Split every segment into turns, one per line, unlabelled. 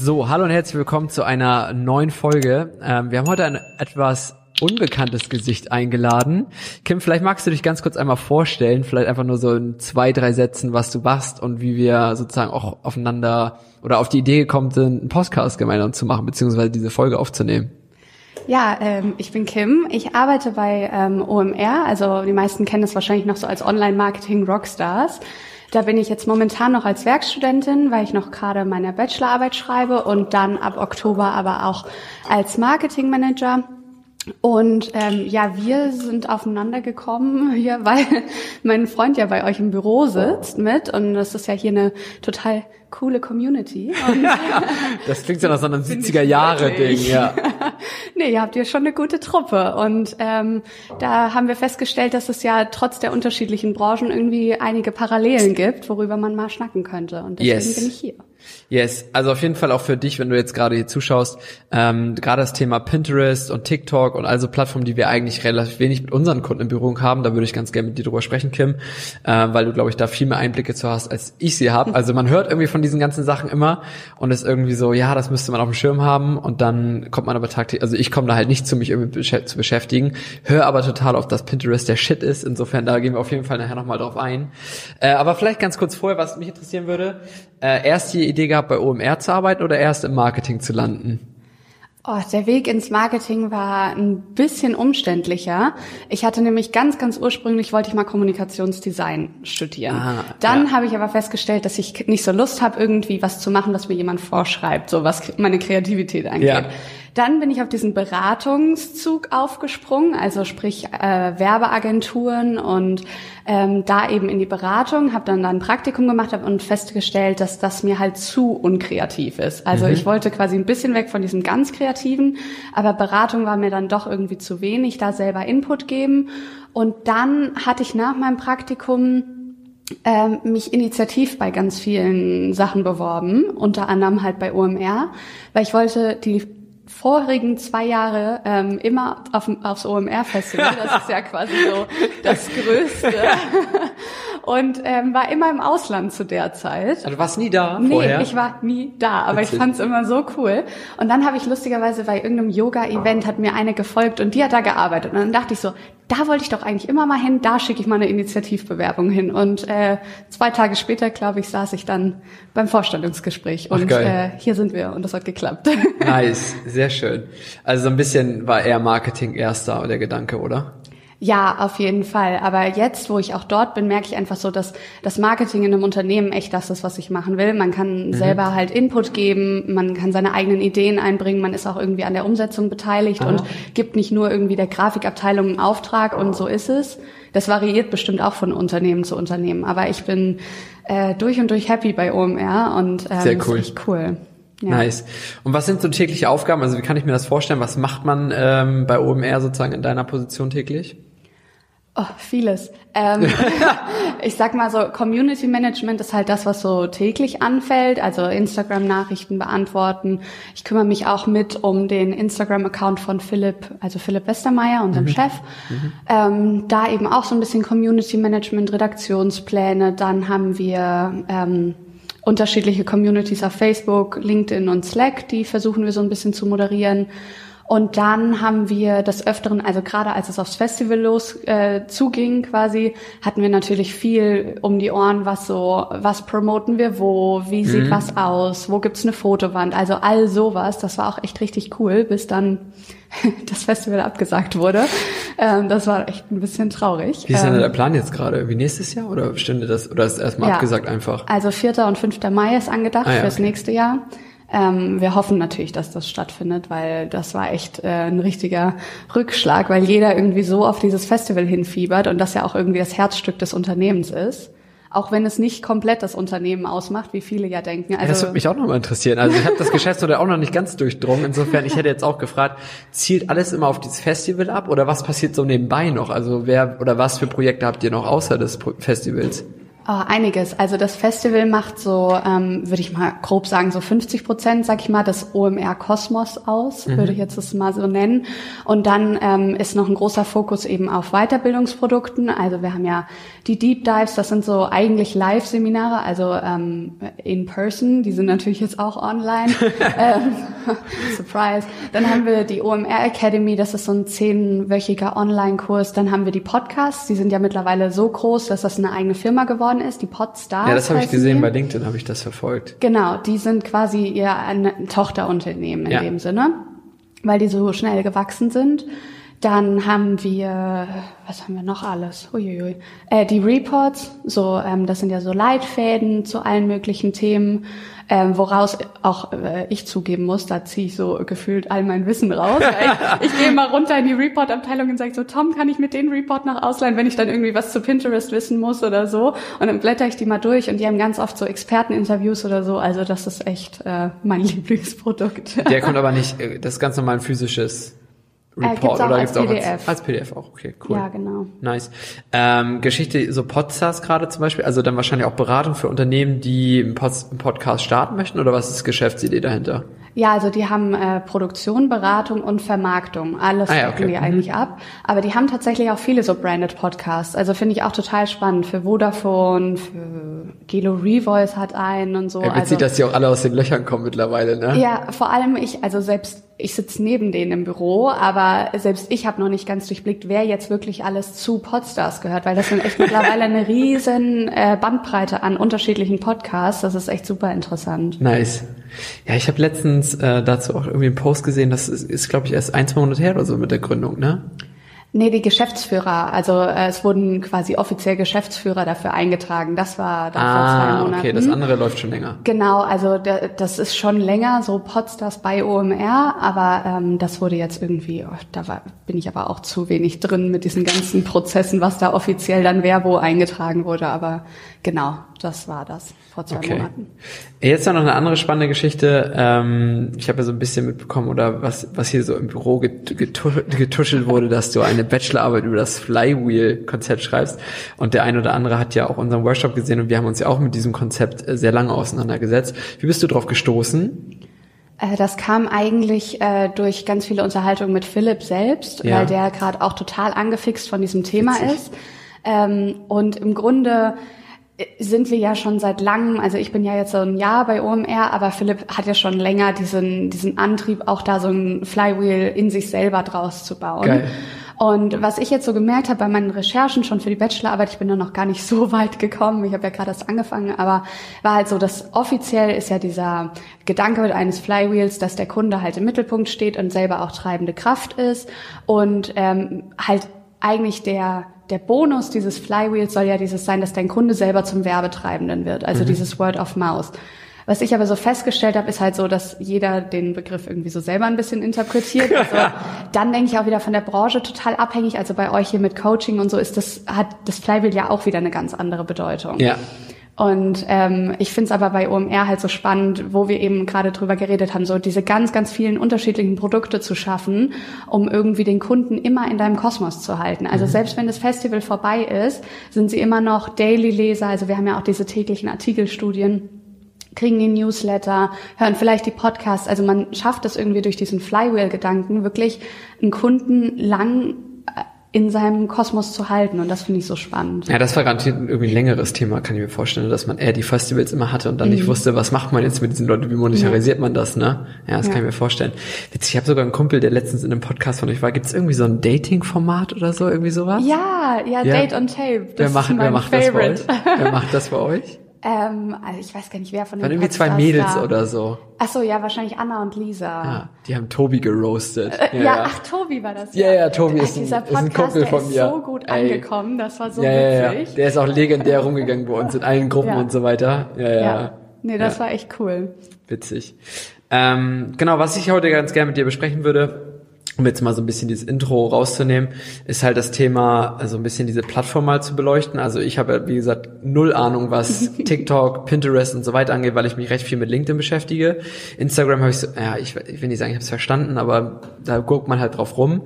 So, hallo und herzlich willkommen zu einer neuen Folge. Ähm, wir haben heute ein etwas unbekanntes Gesicht eingeladen. Kim, vielleicht magst du dich ganz kurz einmal vorstellen, vielleicht einfach nur so in zwei, drei Sätzen, was du machst und wie wir sozusagen auch aufeinander oder auf die Idee gekommen sind, einen Podcast gemeinsam zu machen, beziehungsweise diese Folge aufzunehmen.
Ja, ähm, ich bin Kim. Ich arbeite bei ähm, OMR. Also die meisten kennen das wahrscheinlich noch so als Online-Marketing-Rockstars. Da bin ich jetzt momentan noch als Werkstudentin, weil ich noch gerade meine Bachelorarbeit schreibe und dann ab Oktober aber auch als Marketingmanager. Und ähm, ja, wir sind aufeinander gekommen hier, weil mein Freund ja bei euch im Büro sitzt mit und das ist ja hier eine total coole Community.
das klingt ja nach so einem 70er Jahre Ding, ja.
nee, ihr habt ja schon eine gute Truppe und ähm, da haben wir festgestellt, dass es ja trotz der unterschiedlichen Branchen irgendwie einige Parallelen gibt, worüber man mal schnacken könnte und deswegen yes. bin ich hier.
Yes, also auf jeden Fall auch für dich, wenn du jetzt gerade hier zuschaust, ähm, gerade das Thema Pinterest und TikTok und also Plattformen, die wir eigentlich relativ wenig mit unseren Kunden in Berührung haben, da würde ich ganz gerne mit dir drüber sprechen, Kim, äh, weil du, glaube ich, da viel mehr Einblicke zu hast, als ich sie habe. Also man hört irgendwie von diesen ganzen Sachen immer und ist irgendwie so, ja, das müsste man auf dem Schirm haben und dann kommt man aber tagtäglich, also ich komme da halt nicht zu mich irgendwie zu beschäftigen, höre aber total auf, dass Pinterest der Shit ist, insofern da gehen wir auf jeden Fall nachher nochmal drauf ein. Äh, aber vielleicht ganz kurz vorher, was mich interessieren würde, äh, erst die Idee gehabt, bei OMR zu arbeiten oder erst im Marketing zu landen?
Oh, der Weg ins Marketing war ein bisschen umständlicher. Ich hatte nämlich ganz, ganz ursprünglich wollte ich mal Kommunikationsdesign studieren. Ah, Dann ja. habe ich aber festgestellt, dass ich nicht so Lust habe, irgendwie was zu machen, was mir jemand vorschreibt, so was meine Kreativität angeht. Ja. Dann bin ich auf diesen Beratungszug aufgesprungen, also sprich äh, Werbeagenturen und ähm, da eben in die Beratung, habe dann, ein Praktikum gemacht hab und festgestellt, dass das mir halt zu unkreativ ist. Also mhm. ich wollte quasi ein bisschen weg von diesem ganz kreativen, aber Beratung war mir dann doch irgendwie zu wenig, da selber Input geben. Und dann hatte ich nach meinem Praktikum ähm, mich initiativ bei ganz vielen Sachen beworben, unter anderem halt bei OMR, weil ich wollte die vorigen zwei Jahre ähm, immer auf, aufs OMR-Festival. Das ist ja quasi so das Größte. Und ähm, war immer im Ausland zu der Zeit.
Also du warst nie da
nee, vorher? Nee, ich war nie da, aber Witzig. ich fand's immer so cool. Und dann habe ich lustigerweise bei irgendeinem Yoga-Event hat mir eine gefolgt und die hat da gearbeitet. Und dann dachte ich so, da wollte ich doch eigentlich immer mal hin, da schicke ich mal eine Initiativbewerbung hin. Und äh, zwei Tage später, glaube ich, saß ich dann beim Vorstellungsgespräch und Ach, äh, hier sind wir und das hat geklappt.
Nice, sehr schön. Also so ein bisschen war eher Marketing erster der Gedanke, oder?
Ja, auf jeden Fall. Aber jetzt, wo ich auch dort bin, merke ich einfach so, dass das Marketing in einem Unternehmen echt das ist, was ich machen will. Man kann mhm. selber halt Input geben, man kann seine eigenen Ideen einbringen, man ist auch irgendwie an der Umsetzung beteiligt Aha. und gibt nicht nur irgendwie der Grafikabteilung einen Auftrag und so ist es. Das variiert bestimmt auch von Unternehmen zu Unternehmen. Aber ich bin äh, durch und durch happy bei OMR und ähm,
Sehr cool.
ist echt cool.
Ja. Nice. Und was sind so tägliche Aufgaben? Also wie kann ich mir das vorstellen? Was macht man ähm, bei OMR sozusagen in deiner Position täglich?
Oh, vieles. Ähm, ich sag mal so, Community Management ist halt das, was so täglich anfällt, also Instagram-Nachrichten beantworten. Ich kümmere mich auch mit um den Instagram-Account von Philipp, also Philipp Westermeier, unserem mhm. Chef. Mhm. Ähm, da eben auch so ein bisschen Community Management, Redaktionspläne. Dann haben wir ähm, unterschiedliche Communities auf Facebook, LinkedIn und Slack, die versuchen wir so ein bisschen zu moderieren. Und dann haben wir des Öfteren, also gerade als es aufs Festival los äh, zuging quasi, hatten wir natürlich viel um die Ohren, was so, was promoten wir wo, wie sieht mhm. was aus, wo gibt's eine Fotowand, also all sowas. Das war auch echt richtig cool, bis dann das Festival abgesagt wurde. Ähm, das war echt ein bisschen traurig.
Wie ist denn ähm, der Plan jetzt gerade? Wie nächstes Jahr oder stünde das oder ist erstmal ja, abgesagt einfach?
Also 4. und 5. Mai ist angedacht ah, ja, fürs okay. nächste Jahr. Ähm, wir hoffen natürlich, dass das stattfindet, weil das war echt äh, ein richtiger Rückschlag, weil jeder irgendwie so auf dieses Festival hinfiebert und das ja auch irgendwie das Herzstück des Unternehmens ist. Auch wenn es nicht komplett das Unternehmen ausmacht, wie viele ja denken.
Also, ja, das würde mich auch nochmal interessieren. Also ich habe das Geschäftsmodell auch noch nicht ganz durchdrungen. Insofern, ich hätte jetzt auch gefragt, zielt alles immer auf dieses Festival ab oder was passiert so nebenbei noch? Also wer oder was für Projekte habt ihr noch außer des Festivals?
Oh, einiges. Also das Festival macht so, ähm, würde ich mal grob sagen, so 50 Prozent, sag ich mal, das OMR Kosmos aus, mhm. würde ich jetzt das mal so nennen. Und dann ähm, ist noch ein großer Fokus eben auf Weiterbildungsprodukten. Also wir haben ja die Deep Dives, das sind so eigentlich Live-Seminare, also ähm, in person. Die sind natürlich jetzt auch online. ähm, Surprise. Dann haben wir die OMR Academy, das ist so ein zehnwöchiger Online-Kurs. Dann haben wir die Podcasts, die sind ja mittlerweile so groß, dass das eine eigene Firma geworden ist, die Podstars.
Ja, das habe ich gesehen, bei LinkedIn habe ich das verfolgt.
Genau, die sind quasi ihr ein Tochterunternehmen in ja. dem Sinne, weil die so schnell gewachsen sind. Dann haben wir, was haben wir noch alles? Uiuiui. Äh, die Reports, so ähm, das sind ja so Leitfäden zu allen möglichen Themen ähm, woraus auch äh, ich zugeben muss, da ziehe ich so gefühlt all mein Wissen raus. ich, ich gehe mal runter in die Report-Abteilung und sage so, Tom, kann ich mit den Report noch ausleihen, wenn ich dann irgendwie was zu Pinterest wissen muss oder so? Und dann blätter ich die mal durch und die haben ganz oft so Experteninterviews oder so. Also das ist echt äh, mein Lieblingsprodukt.
Der kommt aber nicht, äh, das ist ganz normal ein physisches Report
äh, oder als PDF. Auch als,
als, PDF auch, okay, cool.
Ja, genau.
Nice. Ähm, Geschichte, so Podcasts gerade zum Beispiel, also dann wahrscheinlich auch Beratung für Unternehmen, die einen, Podcast starten möchten oder was ist Geschäftsidee dahinter?
Ja, also die haben äh, Produktion, Beratung und Vermarktung. Alles ah, ja, okay. die mhm. eigentlich ab. Aber die haben tatsächlich auch viele so branded Podcasts. Also finde ich auch total spannend. Für Vodafone, für Gelo Revoice hat einen und so.
Ja, witzig, also, dass die auch alle aus den Löchern kommen mittlerweile, ne?
Ja, vor allem ich, also selbst ich sitze neben denen im Büro, aber selbst ich habe noch nicht ganz durchblickt, wer jetzt wirklich alles zu Podstars gehört, weil das sind echt mittlerweile eine riesen äh, Bandbreite an unterschiedlichen Podcasts. Das ist echt super interessant.
Nice. Ja, ich habe letztens äh, dazu auch irgendwie einen Post gesehen, das ist, ist glaube ich, erst ein, zwei Monate her oder so mit der Gründung, ne?
Nee, die Geschäftsführer. Also äh, es wurden quasi offiziell Geschäftsführer dafür eingetragen. Das war
dann ah, vor zwei Monaten. okay, das andere läuft schon länger.
Genau, also der, das ist schon länger, so Podstars bei OMR, aber ähm, das wurde jetzt irgendwie, oh, da war, bin ich aber auch zu wenig drin mit diesen ganzen Prozessen, was da offiziell dann wer wo eingetragen wurde. Aber genau, das war das vor zwei okay. Monaten.
Jetzt noch eine andere spannende Geschichte. Ähm, ich habe ja so ein bisschen mitbekommen, oder was, was hier so im Büro getuschelt wurde, dass du eine Bachelorarbeit über das Flywheel-Konzept schreibst. Und der ein oder andere hat ja auch unseren Workshop gesehen und wir haben uns ja auch mit diesem Konzept äh, sehr lange auseinandergesetzt. Wie bist du drauf gestoßen?
Äh, das kam eigentlich äh, durch ganz viele Unterhaltungen mit Philipp selbst, ja. weil der gerade auch total angefixt von diesem Thema Witzig. ist. Ähm, und im Grunde sind wir ja schon seit langem, also ich bin ja jetzt so ein Jahr bei OMR, aber Philipp hat ja schon länger diesen, diesen Antrieb, auch da so ein Flywheel in sich selber draus zu bauen. Geil. Und was ich jetzt so gemerkt habe bei meinen Recherchen schon für die Bachelorarbeit, ich bin da noch gar nicht so weit gekommen, ich habe ja gerade erst angefangen, aber war halt so, dass offiziell ist ja dieser Gedanke eines Flywheels, dass der Kunde halt im Mittelpunkt steht und selber auch treibende Kraft ist und ähm, halt eigentlich der der Bonus dieses Flywheels soll ja dieses sein, dass dein Kunde selber zum Werbetreibenden wird, also mhm. dieses Word of Mouth. Was ich aber so festgestellt habe, ist halt so, dass jeder den Begriff irgendwie so selber ein bisschen interpretiert. Also dann denke ich auch wieder von der Branche total abhängig. Also bei euch hier mit Coaching und so ist das, hat das Flywheel ja auch wieder eine ganz andere Bedeutung.
Ja.
Und ähm, ich finde es aber bei OMR halt so spannend, wo wir eben gerade drüber geredet haben, so diese ganz, ganz vielen unterschiedlichen Produkte zu schaffen, um irgendwie den Kunden immer in deinem Kosmos zu halten. Also mhm. selbst wenn das Festival vorbei ist, sind sie immer noch Daily-Leser. Also wir haben ja auch diese täglichen Artikelstudien kriegen die Newsletter, hören vielleicht die Podcasts. Also man schafft es irgendwie durch diesen Flywheel-Gedanken wirklich einen Kunden lang in seinem Kosmos zu halten und das finde ich so spannend.
Ja, das war garantiert irgendwie ein längeres Thema, kann ich mir vorstellen, dass man eher die Festivals immer hatte und dann mhm. nicht wusste, was macht man jetzt mit diesen Leuten, wie monetarisiert ja. man das, ne? Ja, das ja. kann ich mir vorstellen. Witzig, ich habe sogar einen Kumpel, der letztens in einem Podcast von euch war. Gibt es irgendwie so ein Dating-Format oder so, irgendwie sowas?
Ja, ja, ja. Date on Tape.
Das wer macht, wer macht das bei euch? Wer macht das bei euch?
Ähm, also ich weiß gar nicht, wer von den
Waren irgendwie zwei Mädels da. oder so.
Ach so, ja, wahrscheinlich Anna und Lisa. Ja,
die haben Tobi geroastet.
Äh, ja, ja, ach, Tobi war das.
Ja, ja, ja Tobi ist, ein, ist ein Kumpel von mir.
ist so gut Ey. angekommen, das war so
ja,
witzig.
Ja, Der ist auch legendär rumgegangen bei uns in allen Gruppen und so weiter. Ja, ja. ja.
Nee, das war echt cool.
Witzig. Ähm, genau, was ich heute ganz gerne mit dir besprechen würde, um jetzt mal so ein bisschen dieses Intro rauszunehmen, ist halt das Thema, also ein bisschen diese Plattform mal zu beleuchten. Also ich habe, wie gesagt, null Ahnung, was TikTok, Pinterest und so weiter angeht, weil ich mich recht viel mit LinkedIn beschäftige. Instagram habe ich so, ja, ich, ich will nicht sagen, ich habe es verstanden, aber da guckt man halt drauf rum.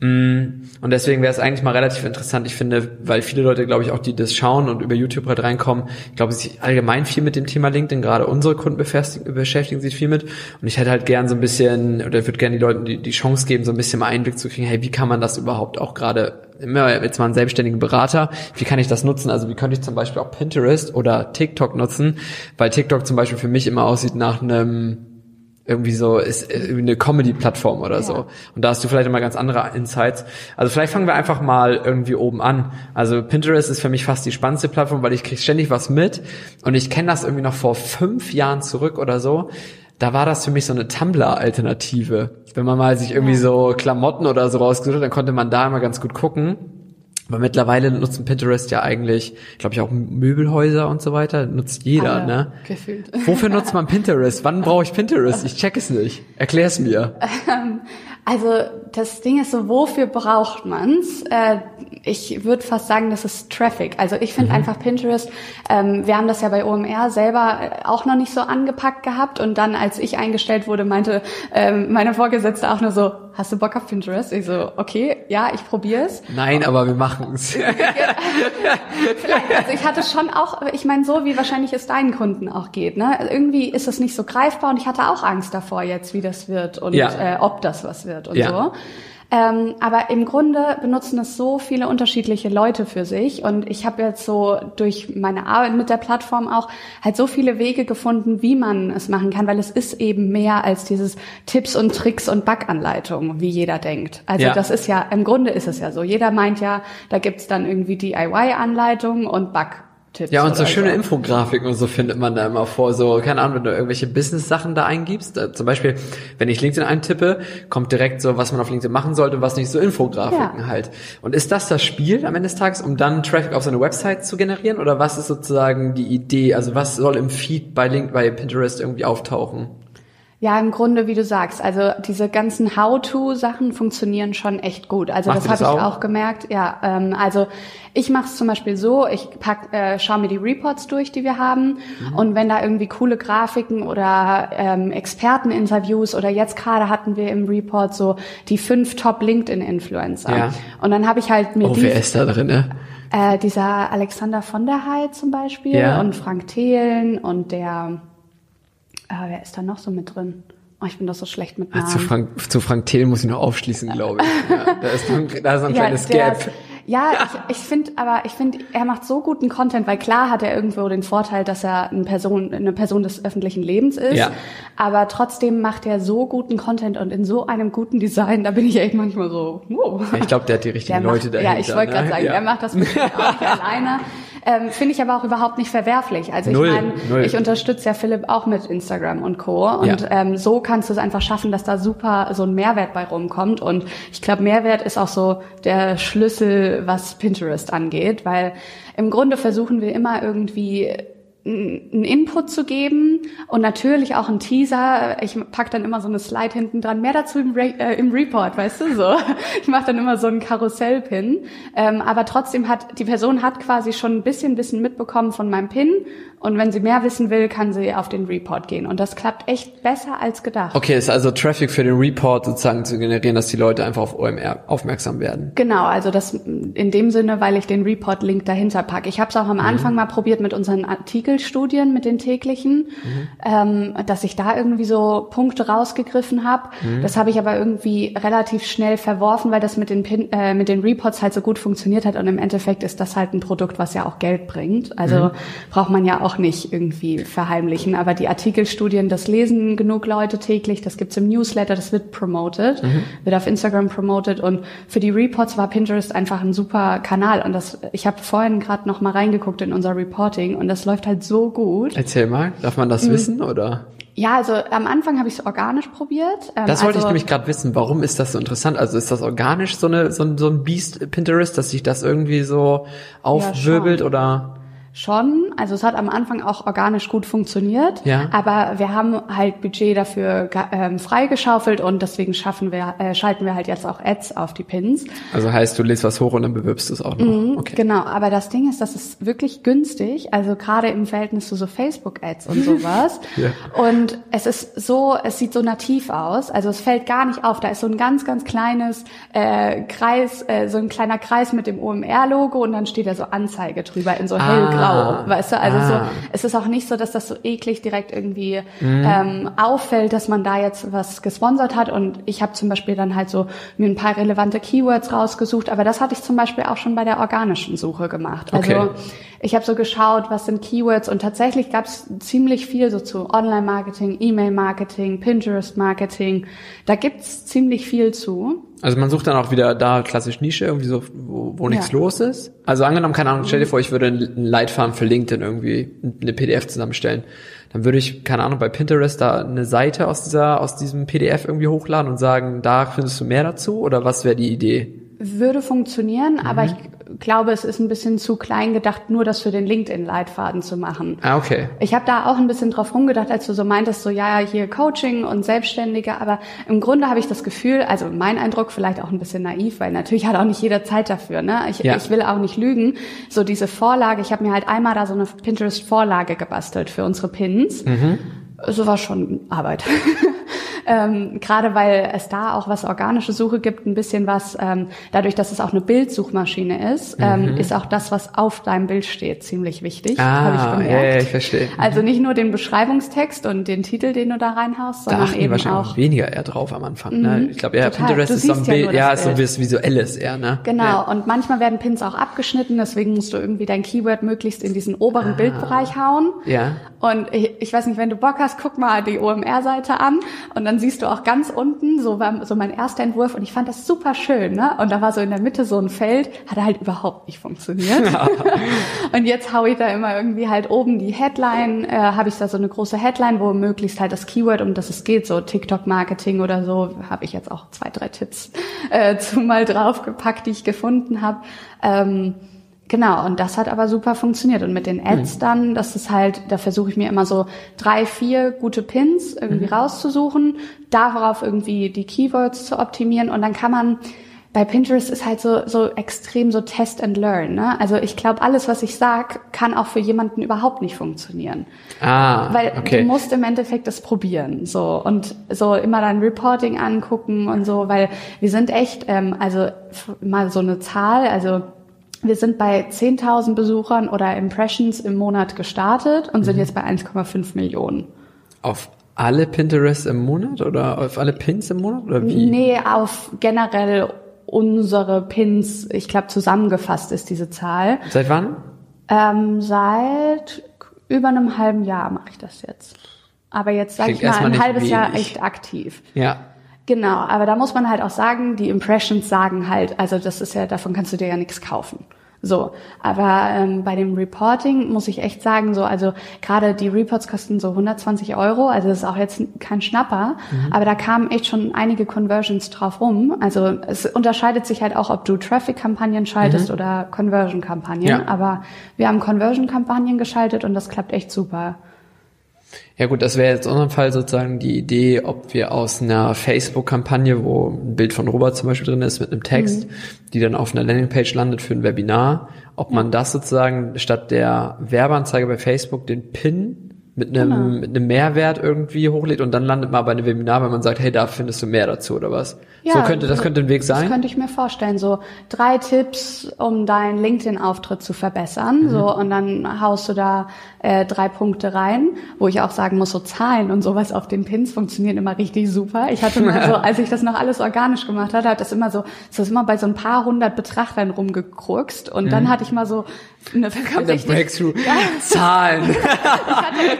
Mm, und deswegen wäre es eigentlich mal relativ interessant, ich finde, weil viele Leute, glaube ich, auch die das schauen und über YouTube halt reinkommen, ich glaube, sich allgemein viel mit dem Thema LinkedIn, gerade unsere Kunden beschäftigen sich viel mit. Und ich hätte halt gern so ein bisschen, oder würde gerne die Leuten die, die Chance geben, so ein bisschen mal Einblick zu kriegen, hey, wie kann man das überhaupt auch gerade, jetzt mal einen selbstständigen Berater, wie kann ich das nutzen? Also wie könnte ich zum Beispiel auch Pinterest oder TikTok nutzen? Weil TikTok zum Beispiel für mich immer aussieht nach einem irgendwie so ist irgendwie eine Comedy-Plattform oder ja. so. Und da hast du vielleicht immer ganz andere Insights. Also vielleicht fangen wir einfach mal irgendwie oben an. Also Pinterest ist für mich fast die spannendste Plattform, weil ich kriege ständig was mit und ich kenne das irgendwie noch vor fünf Jahren zurück oder so da war das für mich so eine Tumblr-Alternative. Wenn man mal sich irgendwie so Klamotten oder so rausgesucht hat, dann konnte man da immer ganz gut gucken. Aber mittlerweile nutzen Pinterest ja eigentlich, glaube ich, auch Möbelhäuser und so weiter. Nutzt jeder, Alle ne? Gefühlt. Wofür nutzt man Pinterest? Wann brauche ich Pinterest? Ich check es nicht. Erklär's mir.
Also das Ding ist so, wofür braucht man's? Äh, ich würde fast sagen, das ist Traffic. Also ich finde mhm. einfach Pinterest, ähm, wir haben das ja bei OMR selber äh, auch noch nicht so angepackt gehabt und dann, als ich eingestellt wurde, meinte ähm, meine Vorgesetzte auch nur so, hast du Bock auf Pinterest? Ich so, okay, ja, ich probier's.
Nein, aber wir machen's. Vielleicht,
also ich hatte schon auch, ich meine, so wie wahrscheinlich es deinen Kunden auch geht, ne? irgendwie ist es nicht so greifbar und ich hatte auch Angst davor jetzt, wie das wird und ja. äh, ob das was wird und ja. so. Ähm, aber im Grunde benutzen es so viele unterschiedliche Leute für sich. Und ich habe jetzt so durch meine Arbeit mit der Plattform auch halt so viele Wege gefunden, wie man es machen kann, weil es ist eben mehr als dieses Tipps und Tricks und Backanleitungen, wie jeder denkt. Also ja. das ist ja, im Grunde ist es ja so. Jeder meint ja, da gibt's dann irgendwie DIY-Anleitungen und Back
Tipps. Ja, und so schöne so. Infografiken und so findet man da immer vor. So, keine Ahnung, wenn du irgendwelche Business-Sachen da eingibst. Äh, zum Beispiel, wenn ich LinkedIn eintippe, kommt direkt so, was man auf LinkedIn machen sollte und was nicht, so Infografiken ja. halt. Und ist das das Spiel am Ende des Tages, um dann Traffic auf seine Website zu generieren? Oder was ist sozusagen die Idee? Also was soll im Feed bei Link, bei Pinterest irgendwie auftauchen?
Ja, im Grunde, wie du sagst, also diese ganzen How-to-Sachen funktionieren schon echt gut. Also Macht das habe ich auch? gemerkt. Ja, ähm, also ich mache es zum Beispiel so, ich pack, äh, schaue mir die Reports durch, die wir haben, mhm. und wenn da irgendwie coole Grafiken oder ähm, Experteninterviews oder jetzt gerade hatten wir im Report so die fünf Top LinkedIn-Influencer. Ja. Und dann habe ich halt
mir oh, wer ist da drin? Ne?
Äh, dieser Alexander von der Heide zum Beispiel ja. und Frank Thelen und der äh, wer ist da noch so mit drin? Oh, ich bin doch so schlecht mit Namen.
zu Frank, zu Frank Thiel muss ich noch aufschließen, glaube ich. Ja, da, ist, da ist ein kleines ja, Gap.
Ja, ich, ich finde, aber ich finde, er macht so guten Content, weil klar hat er irgendwo den Vorteil, dass er eine Person, eine Person des öffentlichen Lebens ist. Ja. Aber trotzdem macht er so guten Content und in so einem guten Design, da bin ich echt manchmal so,
wow. Ich glaube, der hat die richtigen der Leute
macht, dahinter. Ja, ich wollte gerade ne? sagen, ja. er macht das mit auch nicht alleine. Ähm, Finde ich aber auch überhaupt nicht verwerflich. Also null, ich meine, ich unterstütze ja Philipp auch mit Instagram und Co. Und ja. ähm, so kannst du es einfach schaffen, dass da super so ein Mehrwert bei rumkommt. Und ich glaube, Mehrwert ist auch so der Schlüssel, was Pinterest angeht, weil im Grunde versuchen wir immer irgendwie einen Input zu geben und natürlich auch ein Teaser. Ich pack dann immer so eine Slide hinten dran. Mehr dazu im, Re äh, im Report, weißt du so. Ich mache dann immer so einen Karussell-Pin. Ähm, aber trotzdem hat die Person hat quasi schon ein bisschen Wissen mitbekommen von meinem Pin und wenn sie mehr wissen will, kann sie auf den Report gehen. Und das klappt echt besser als gedacht.
Okay, ist also Traffic für den Report sozusagen zu generieren, dass die Leute einfach auf OMR aufmerksam werden.
Genau, also das in dem Sinne, weil ich den Report-Link dahinter packe. Ich habe es auch am mhm. Anfang mal probiert mit unseren Artikelstudien, mit den täglichen, mhm. ähm, dass ich da irgendwie so Punkte rausgegriffen habe. Mhm. Das habe ich aber irgendwie relativ schnell verworfen, weil das mit den, Pin, äh, mit den Reports halt so gut funktioniert hat. Und im Endeffekt ist das halt ein Produkt, was ja auch Geld bringt. Also mhm. braucht man ja auch auch nicht irgendwie verheimlichen. Aber die Artikelstudien, das lesen genug Leute täglich, das gibt's im Newsletter, das wird promoted, mhm. wird auf Instagram promoted und für die Reports war Pinterest einfach ein super Kanal. Und das, ich habe vorhin gerade noch mal reingeguckt in unser Reporting und das läuft halt so gut.
Erzähl mal, darf man das mhm. wissen oder?
Ja, also am Anfang habe ich es organisch probiert.
Ähm, das wollte also, ich nämlich gerade wissen. Warum ist das so interessant? Also ist das organisch so eine so ein, so ein Beast Pinterest, dass sich das irgendwie so aufwirbelt ja, oder?
Schon. Also es hat am Anfang auch organisch gut funktioniert,
Ja.
aber wir haben halt Budget dafür ähm, freigeschaufelt und deswegen schaffen wir, äh, schalten wir halt jetzt auch Ads auf die Pins.
Also heißt, du lädst was hoch und dann bewirbst du es auch noch. Okay.
Genau, aber das Ding ist, das ist wirklich günstig, also gerade im Verhältnis zu so Facebook-Ads und sowas.
Ja.
Und es ist so, es sieht so nativ aus, also es fällt gar nicht auf. Da ist so ein ganz, ganz kleines äh, Kreis, äh, so ein kleiner Kreis mit dem OMR-Logo und dann steht da so Anzeige drüber in so hellgrau, weißt du? Also so,
Ah.
es ist auch nicht so, dass das so eklig direkt irgendwie
Mhm.
ähm, auffällt, dass man da jetzt was gesponsert hat. Und ich habe zum Beispiel dann halt so mir ein paar relevante Keywords rausgesucht, aber das hatte ich zum Beispiel auch schon bei der organischen Suche gemacht. Also
Okay.
Ich habe so geschaut, was sind Keywords und tatsächlich gab es ziemlich viel so zu Online-Marketing, E-Mail-Marketing, Pinterest-Marketing. Da gibt's ziemlich viel zu.
Also man sucht dann auch wieder da klassisch Nische, irgendwie so, wo, wo nichts
Ja.
los ist. Also angenommen, keine Ahnung, stell dir vor, ich würde einen Leitfaden für LinkedIn irgendwie eine PDF zusammenstellen. Dann würde ich, keine Ahnung, bei Pinterest da eine Seite aus dieser, aus diesem PDF irgendwie hochladen und sagen, da findest du mehr dazu oder was wäre die Idee?
Würde funktionieren, aber
Mhm.
ich glaube, es ist ein bisschen zu klein gedacht, nur das für den LinkedIn-Leitfaden zu machen.
Ah, okay.
Ich habe da auch ein bisschen drauf rumgedacht, als du so meintest, so ja, hier Coaching und Selbstständige, aber im Grunde habe ich das Gefühl, also mein Eindruck vielleicht auch ein bisschen naiv, weil natürlich hat auch nicht jeder Zeit dafür, ne? Ich,
Ja.
ich will auch nicht lügen. So diese Vorlage, ich habe mir halt einmal da so eine Pinterest-Vorlage gebastelt für unsere Pins. So war schon Arbeit. ähm, Gerade weil es da auch was organische Suche gibt, ein bisschen was, ähm, dadurch, dass es auch eine Bildsuchmaschine ist, ähm, ist auch das, was auf deinem Bild steht, ziemlich wichtig. ich
Ah,
gemerkt.
ja, ja, ich verstehe.
Also nicht nur den Beschreibungstext und den Titel, den du da reinhaust,
Da
sondern
die
eben
wahrscheinlich
auch
weniger eher drauf am Anfang. Ne? Ich glaube, ja,
total.
Pinterest
Du
ist so ein
ja
Bild, ja, ist so was Visuelles eher, ne?
Genau,
Ja.
und manchmal werden Pins auch abgeschnitten, deswegen musst du irgendwie dein Keyword möglichst in diesen oberen Bildbereich hauen.
Ah. Ja.
Und ich, ich weiß nicht, wenn du Bock hast, guck mal die OMR-Seite an und dann siehst du auch ganz unten, so war so mein erster Entwurf und ich fand das super schön, ne? Und da war so in der Mitte so ein Feld, hat halt überhaupt nicht funktioniert. und jetzt hau ich da immer irgendwie halt oben die Headline, äh, habe ich da so eine große Headline, wo möglichst halt das Keyword, um das es geht, so TikTok-Marketing oder so, habe ich jetzt auch zwei, drei Tipps äh, zu mal draufgepackt, die ich gefunden habe. Ähm, Genau, und das hat aber super funktioniert. Und mit den Ads dann, das ist halt, da versuche ich mir immer so drei, vier gute Pins irgendwie rauszusuchen, darauf irgendwie die Keywords zu optimieren und dann kann man bei Pinterest ist halt so, so extrem so Test and Learn. Ne? Also ich glaube, alles, was ich sag, kann auch für jemanden überhaupt nicht funktionieren.
Ah,
Weil
okay.
du musst im Endeffekt das probieren, so und so immer dein Reporting angucken und so, weil wir sind echt, ähm, also mal so eine Zahl, also wir sind bei 10.000 Besuchern oder Impressions im Monat gestartet und
Mhm.
sind jetzt bei 1,5 Millionen.
Auf alle Pinterest im Monat oder auf alle Pins im Monat oder wie?
Nee, auf generell unsere Pins, ich glaube zusammengefasst ist diese Zahl.
Seit wann?
Ähm, seit über einem halben Jahr mache ich das jetzt. Aber jetzt sage ich mal ein halbes Jahr
wenig.
echt aktiv.
Ja.
Genau, aber da muss man halt auch sagen, die Impressions sagen halt, also das ist ja, davon kannst du dir ja nichts kaufen. So, aber ähm, bei dem Reporting muss ich echt sagen, so, also gerade die Reports kosten so 120 Euro, also das ist auch jetzt kein Schnapper, aber da kamen echt schon einige Conversions drauf rum. Also es unterscheidet sich halt auch, ob du Traffic-Kampagnen schaltest oder Conversion-Kampagnen,
Ja.
aber wir haben Conversion-Kampagnen geschaltet und das klappt echt super.
Ja gut, das wäre jetzt in unserem Fall sozusagen die Idee, ob wir aus einer Facebook-Kampagne, wo ein Bild von Robert zum Beispiel drin ist mit einem Text, die dann auf einer Landingpage landet für ein Webinar, ob man das sozusagen statt der Werbeanzeige bei Facebook den Pin mit einem, mit einem Mehrwert irgendwie hochlädt und dann landet man bei einem Webinar, weil man sagt, hey, da findest du mehr dazu oder was. so könnte, das könnte ein Weg
Das
sein.
könnte ich mir vorstellen. So drei Tipps, um deinen LinkedIn-Auftritt zu verbessern.
Mhm.
So und dann haust du da äh, drei Punkte rein, wo ich auch sagen muss, so Zahlen und sowas auf den Pins funktionieren immer richtig super. Ich hatte mal so, als ich das noch alles organisch gemacht hatte, hat das immer so, ist das immer bei so ein paar hundert Betrachtern rumgekruckst und dann hatte ich mal so eine
Mhm. Der
richtig,
Breakthrough. Zahlen.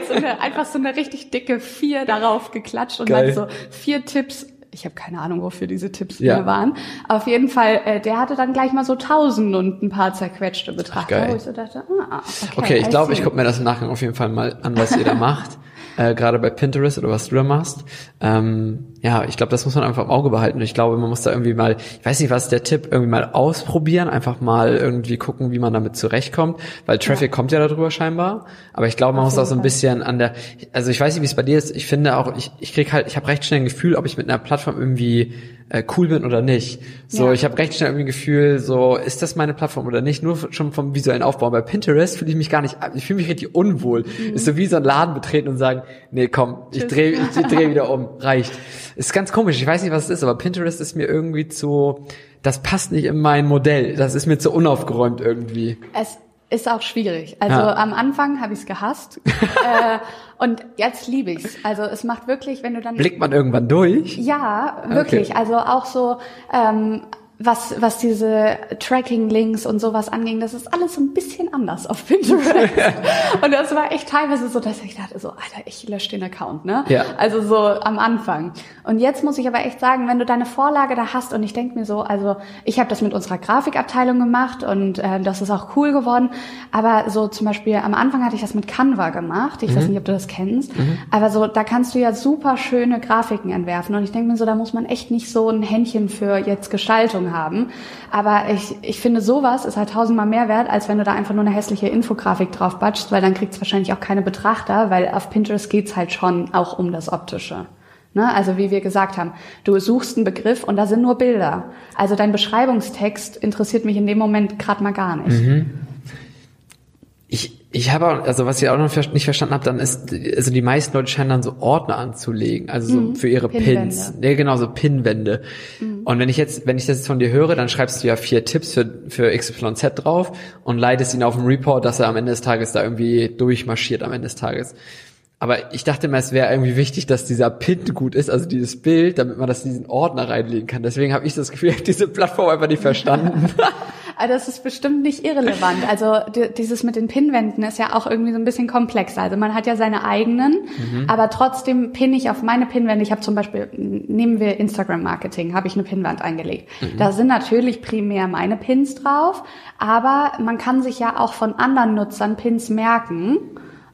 So eine, einfach so eine richtig dicke vier darauf geklatscht und
Geil.
dann so vier Tipps. Ich habe keine Ahnung, wofür diese Tipps
Ja.
hier waren. Auf jeden Fall, äh, der hatte dann gleich mal so tausend und ein paar zerquetschte Betrachter,
geil.
wo ich so dachte, ah, okay.
Okay, ich glaube, ich gucke mir das im Nachgang auf jeden Fall mal an, was ihr da macht. Äh, gerade bei Pinterest oder was du da machst. Ähm, ja, ich glaube, das muss man einfach im Auge behalten. Ich glaube, man muss da irgendwie mal, ich weiß nicht, was der Tipp, irgendwie mal ausprobieren, einfach mal irgendwie gucken, wie man damit zurechtkommt, weil Traffic ja. kommt ja darüber scheinbar. Aber ich glaube, man muss auch so ein bisschen an der, also ich weiß nicht, wie es bei dir ist. Ich finde auch, ich, ich krieg halt, ich habe recht schnell ein Gefühl, ob ich mit einer Plattform irgendwie äh, cool bin oder nicht. So, ja. ich habe recht schnell irgendwie ein Gefühl, so ist das meine Plattform oder nicht? Nur schon vom visuellen Aufbau. Bei Pinterest fühle ich mich gar nicht, ich fühle mich richtig unwohl. Mhm. Ist so wie so ein Laden betreten und sagen, nee, komm, ich drehe ich, ich dreh wieder um, reicht. Ist ganz komisch. Ich weiß nicht, was es ist, aber Pinterest ist mir irgendwie zu, das passt nicht in mein Modell. Das ist mir zu unaufgeräumt irgendwie.
Es ist auch schwierig. Also ja. am Anfang habe ich es gehasst äh, und jetzt liebe ich's. Also es macht wirklich, wenn du dann
blickt man irgendwann durch.
Ja, wirklich. Okay. Also auch so ähm, was, was diese Tracking-Links und sowas anging, das ist alles so ein bisschen anders auf Pinterest. und das war echt teilweise so, dass ich dachte so, Alter, ich lösche den Account, ne? Ja. Also so am Anfang. Und jetzt muss ich aber echt sagen, wenn du deine Vorlage da hast und ich denke mir so, also ich habe das mit unserer Grafikabteilung gemacht und äh, das ist auch cool geworden, aber so zum Beispiel am Anfang hatte ich das mit Canva gemacht, ich mhm. weiß nicht, ob du das kennst, mhm. aber so, da kannst du ja super schöne Grafiken entwerfen und ich denke mir so, da muss man echt nicht so ein Händchen für jetzt Gestaltung Ahnung haben. Aber ich, ich finde, sowas ist halt tausendmal mehr wert, als wenn du da einfach nur eine hässliche Infografik drauf batschst, weil dann kriegt es wahrscheinlich auch keine Betrachter, weil auf Pinterest geht's halt schon auch um das Optische. Ne? Also wie wir gesagt haben, du suchst einen Begriff und da sind nur Bilder. Also dein Beschreibungstext interessiert mich in dem Moment gerade mal gar nicht. Mhm.
Ich, ich habe, also was ich auch noch nicht verstanden habe, dann ist, also die meisten Leute scheinen dann so Ordner anzulegen, also so mhm. für ihre Pins. Ja, genau, so Pinwände. Mhm. Und wenn ich jetzt, wenn ich das jetzt von dir höre, dann schreibst du ja vier Tipps für, für XYZ drauf und leitest ihn auf dem Report, dass er am Ende des Tages da irgendwie durchmarschiert am Ende des Tages. Aber ich dachte immer, es wäre irgendwie wichtig, dass dieser Pin gut ist, also dieses Bild, damit man das in diesen Ordner reinlegen kann. Deswegen habe ich das Gefühl, ich habe diese Plattform einfach nicht verstanden.
Also das ist bestimmt nicht irrelevant. Also dieses mit den Pinwänden ist ja auch irgendwie so ein bisschen komplexer. Also man hat ja seine eigenen, mhm. aber trotzdem pinne ich auf meine Pinwände. Ich habe zum Beispiel, nehmen wir Instagram-Marketing, habe ich eine Pinwand eingelegt. Mhm. Da sind natürlich primär meine Pins drauf, aber man kann sich ja auch von anderen Nutzern Pins merken.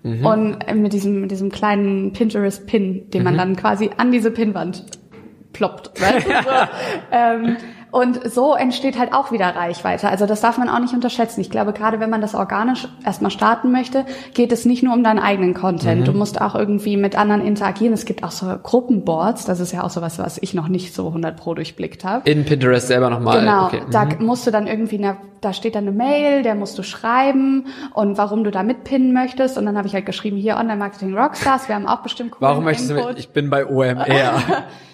Mhm. Und mit diesem, mit diesem kleinen Pinterest-Pin, den man mhm. dann quasi an diese Pinwand ploppt. Weißt du? so, ähm, und so entsteht halt auch wieder Reichweite. Also das darf man auch nicht unterschätzen. Ich glaube, gerade wenn man das organisch erstmal starten möchte, geht es nicht nur um deinen eigenen Content. Mhm. Du musst auch irgendwie mit anderen interagieren. Es gibt auch so Gruppenboards. Das ist ja auch sowas, was ich noch nicht so 100 pro durchblickt habe.
In Pinterest selber nochmal.
Genau. Okay. Da mhm. musst du dann irgendwie, eine, da steht dann eine Mail, der musst du schreiben und warum du da mitpinnen möchtest. Und dann habe ich halt geschrieben, hier Online Marketing Rockstars. Wir haben auch bestimmt
Warum möchtest Input. du mit, ich bin bei OMR.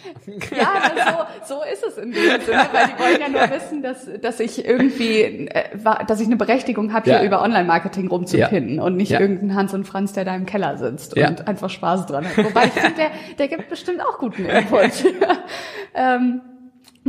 Ja, so, so ist es in dem Sinne, weil die wollen ja nur wissen, dass, dass ich irgendwie, äh, dass ich eine Berechtigung habe, ja. hier über Online-Marketing rumzupinnen ja. und nicht ja. irgendein Hans und Franz, der da im Keller sitzt und einfach Spaß dran hat. Wobei ich finde, der, der gibt bestimmt auch guten Input. ähm,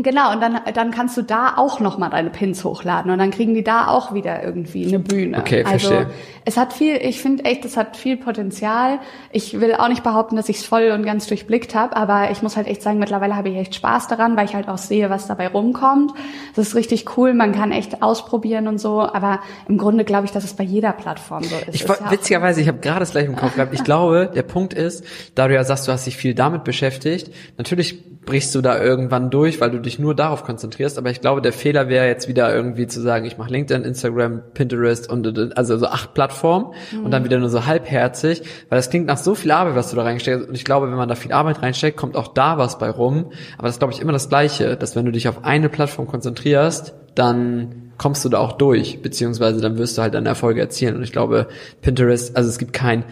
Genau, und dann, dann kannst du da auch nochmal deine Pins hochladen und dann kriegen die da auch wieder irgendwie eine Bühne.
Okay,
also
verstehe.
es hat viel, ich finde echt, es hat viel Potenzial. Ich will auch nicht behaupten, dass ich es voll und ganz durchblickt habe, aber ich muss halt echt sagen, mittlerweile habe ich echt Spaß daran, weil ich halt auch sehe, was dabei rumkommt. Das ist richtig cool, man kann echt ausprobieren und so, aber im Grunde glaube ich, dass es bei jeder Plattform so ist.
Ich, ja witzigerweise, ich habe gerade das gleich im Kopf gehabt. Ich glaube, der Punkt ist, da du ja sagst, du hast dich viel damit beschäftigt, natürlich brichst du da irgendwann durch, weil du dich nur darauf konzentrierst. Aber ich glaube, der Fehler wäre jetzt wieder irgendwie zu sagen, ich mache LinkedIn, Instagram, Pinterest und also so acht Plattformen mhm. und dann wieder nur so halbherzig, weil das klingt nach so viel Arbeit, was du da reinsteckst. Und ich glaube, wenn man da viel Arbeit reinsteckt, kommt auch da was bei rum. Aber das ist, glaube ich, immer das Gleiche, dass wenn du dich auf eine Plattform konzentrierst, dann kommst du da auch durch, beziehungsweise dann wirst du halt deine Erfolge erzielen. Und ich glaube, Pinterest, also es gibt kein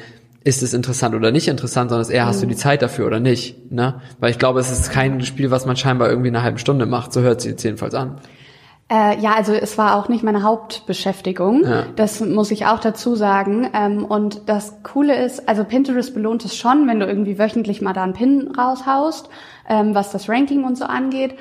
ist es interessant oder nicht interessant, sondern eher hast du die mhm. Zeit dafür oder nicht. Ne? Weil ich glaube, es ist kein Spiel, was man scheinbar irgendwie eine halbe Stunde macht. So hört sie jetzt jedenfalls an.
Äh, ja, also es war auch nicht meine Hauptbeschäftigung. Ja. Das muss ich auch dazu sagen. Ähm, und das Coole ist, also Pinterest belohnt es schon, wenn du irgendwie wöchentlich mal da einen Pin raushaust, ähm, was das Ranking und so angeht.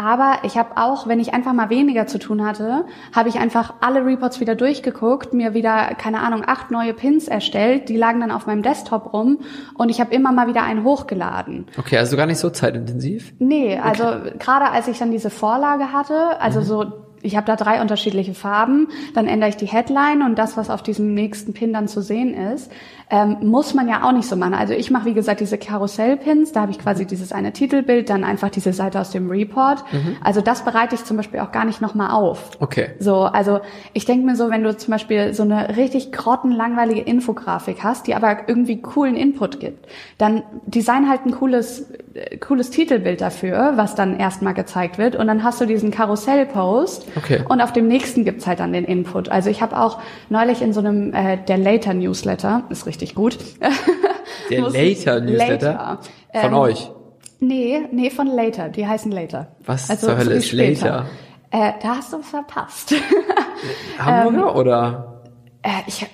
Aber ich habe auch, wenn ich einfach mal weniger zu tun hatte, habe ich einfach alle Reports wieder durchgeguckt, mir wieder, keine Ahnung, acht neue Pins erstellt. Die lagen dann auf meinem Desktop rum und ich habe immer mal wieder einen hochgeladen.
Okay, also gar nicht so zeitintensiv?
Nee, also okay. gerade als ich dann diese Vorlage hatte, also mhm. so ich habe da drei unterschiedliche Farben, dann ändere ich die Headline und das, was auf diesem nächsten Pin dann zu sehen ist, ähm, muss man ja auch nicht so machen. Also ich mache, wie gesagt, diese Karussellpins, da habe ich quasi dieses eine Titelbild, dann einfach diese Seite aus dem Report. Mhm. Also das bereite ich zum Beispiel auch gar nicht nochmal auf.
Okay.
So, also ich denke mir so, wenn du zum Beispiel so eine richtig grottenlangweilige Infografik hast, die aber irgendwie coolen Input gibt, dann design halt ein cooles, äh, cooles Titelbild dafür, was dann erstmal gezeigt wird und dann hast du diesen Karussellpost
okay.
und auf dem nächsten gibt's halt dann den Input. Also ich habe auch neulich in so einem, äh, der Later Newsletter, ist richtig gut.
Der Later Newsletter Later. von ähm, euch?
Nee, nee, von Later. Die heißen Later.
Was also zur Hölle ist Later?
Äh, da hast du verpasst.
Hamburger ähm, oder?
Äh, ich,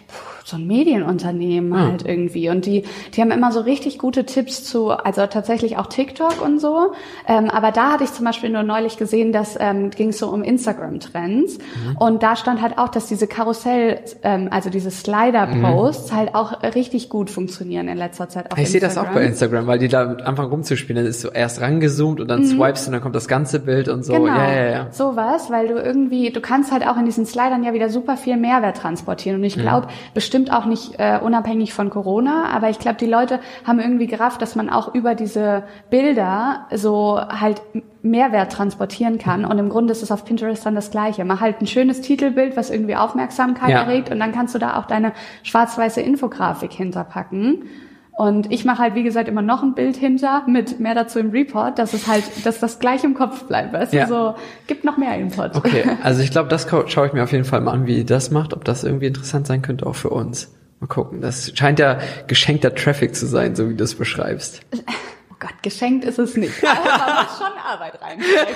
so ein Medienunternehmen ah. halt irgendwie. Und die, die haben immer so richtig gute Tipps zu, also tatsächlich auch TikTok und so. Ähm, aber da hatte ich zum Beispiel nur neulich gesehen, dass ähm, ging es so um Instagram-Trends. Mhm. Und da stand halt auch, dass diese Karussell, ähm, also diese Slider-Posts mhm. halt auch richtig gut funktionieren in letzter Zeit
Ich sehe das auch bei Instagram, weil die da anfangen rumzuspielen. Dann ist so erst rangezoomt und dann mhm. swipest und dann kommt das ganze Bild und so.
Genau,
ja, ja, ja.
sowas, weil du irgendwie, du kannst halt auch in diesen Slidern ja wieder super viel Mehrwert transportieren. Und ich glaube, mhm. bestimmt bestimmt auch nicht äh, unabhängig von Corona, aber ich glaube, die Leute haben irgendwie gerafft, dass man auch über diese Bilder so halt Mehrwert transportieren kann. Und im Grunde ist es auf Pinterest dann das Gleiche. Mach halt ein schönes Titelbild, was irgendwie Aufmerksamkeit ja. erregt, und dann kannst du da auch deine schwarz-weiße Infografik hinterpacken. Und ich mache halt, wie gesagt, immer noch ein Bild hinter mit mehr dazu im Report, dass es halt, dass das gleich im Kopf bleibt. Weißt ja. so gibt noch mehr Input.
Okay, also ich glaube, das schaue ich mir auf jeden Fall mal an, wie das macht, ob das irgendwie interessant sein könnte, auch für uns. Mal gucken. Das scheint ja geschenkter Traffic zu sein, so wie du es beschreibst.
Oh Gott, geschenkt ist es nicht. Aber man muss schon Arbeit reinstecken.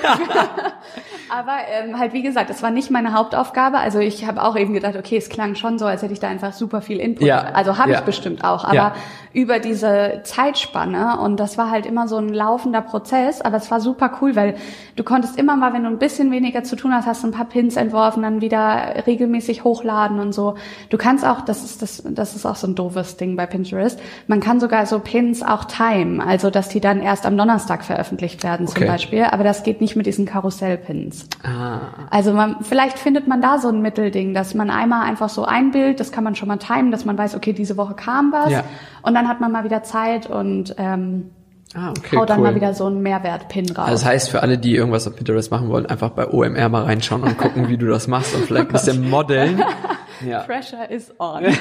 Aber ähm, halt wie gesagt, das war nicht meine Hauptaufgabe. Also ich habe auch eben gedacht, okay, es klang schon so, als hätte ich da einfach super viel Input.
Ja.
Also habe
ja.
ich bestimmt auch. Aber ja. über diese Zeitspanne und das war halt immer so ein laufender Prozess. Aber es war super cool, weil du konntest immer mal, wenn du ein bisschen weniger zu tun hast, hast du ein paar Pins entworfen, dann wieder regelmäßig hochladen und so. Du kannst auch, das ist das, das ist auch so ein doofes Ding bei Pinterest. Man kann sogar so Pins auch timen, also dass die dann erst am Donnerstag veröffentlicht werden okay. zum Beispiel. Aber das geht nicht mit diesen Karussellpins.
Ah.
Also man, vielleicht findet man da so ein Mittelding, dass man einmal einfach so ein Bild, das kann man schon mal timen, dass man weiß, okay, diese Woche kam was. Ja. Und dann hat man mal wieder Zeit und ähm, Ah, okay, Hau dann cool. mal wieder so einen Mehrwert-Pin raus.
Also das heißt, für alle, die irgendwas auf Pinterest machen wollen, einfach bei OMR mal reinschauen und gucken, wie du das machst und vielleicht ein bisschen modeln.
Ja. Pressure is on.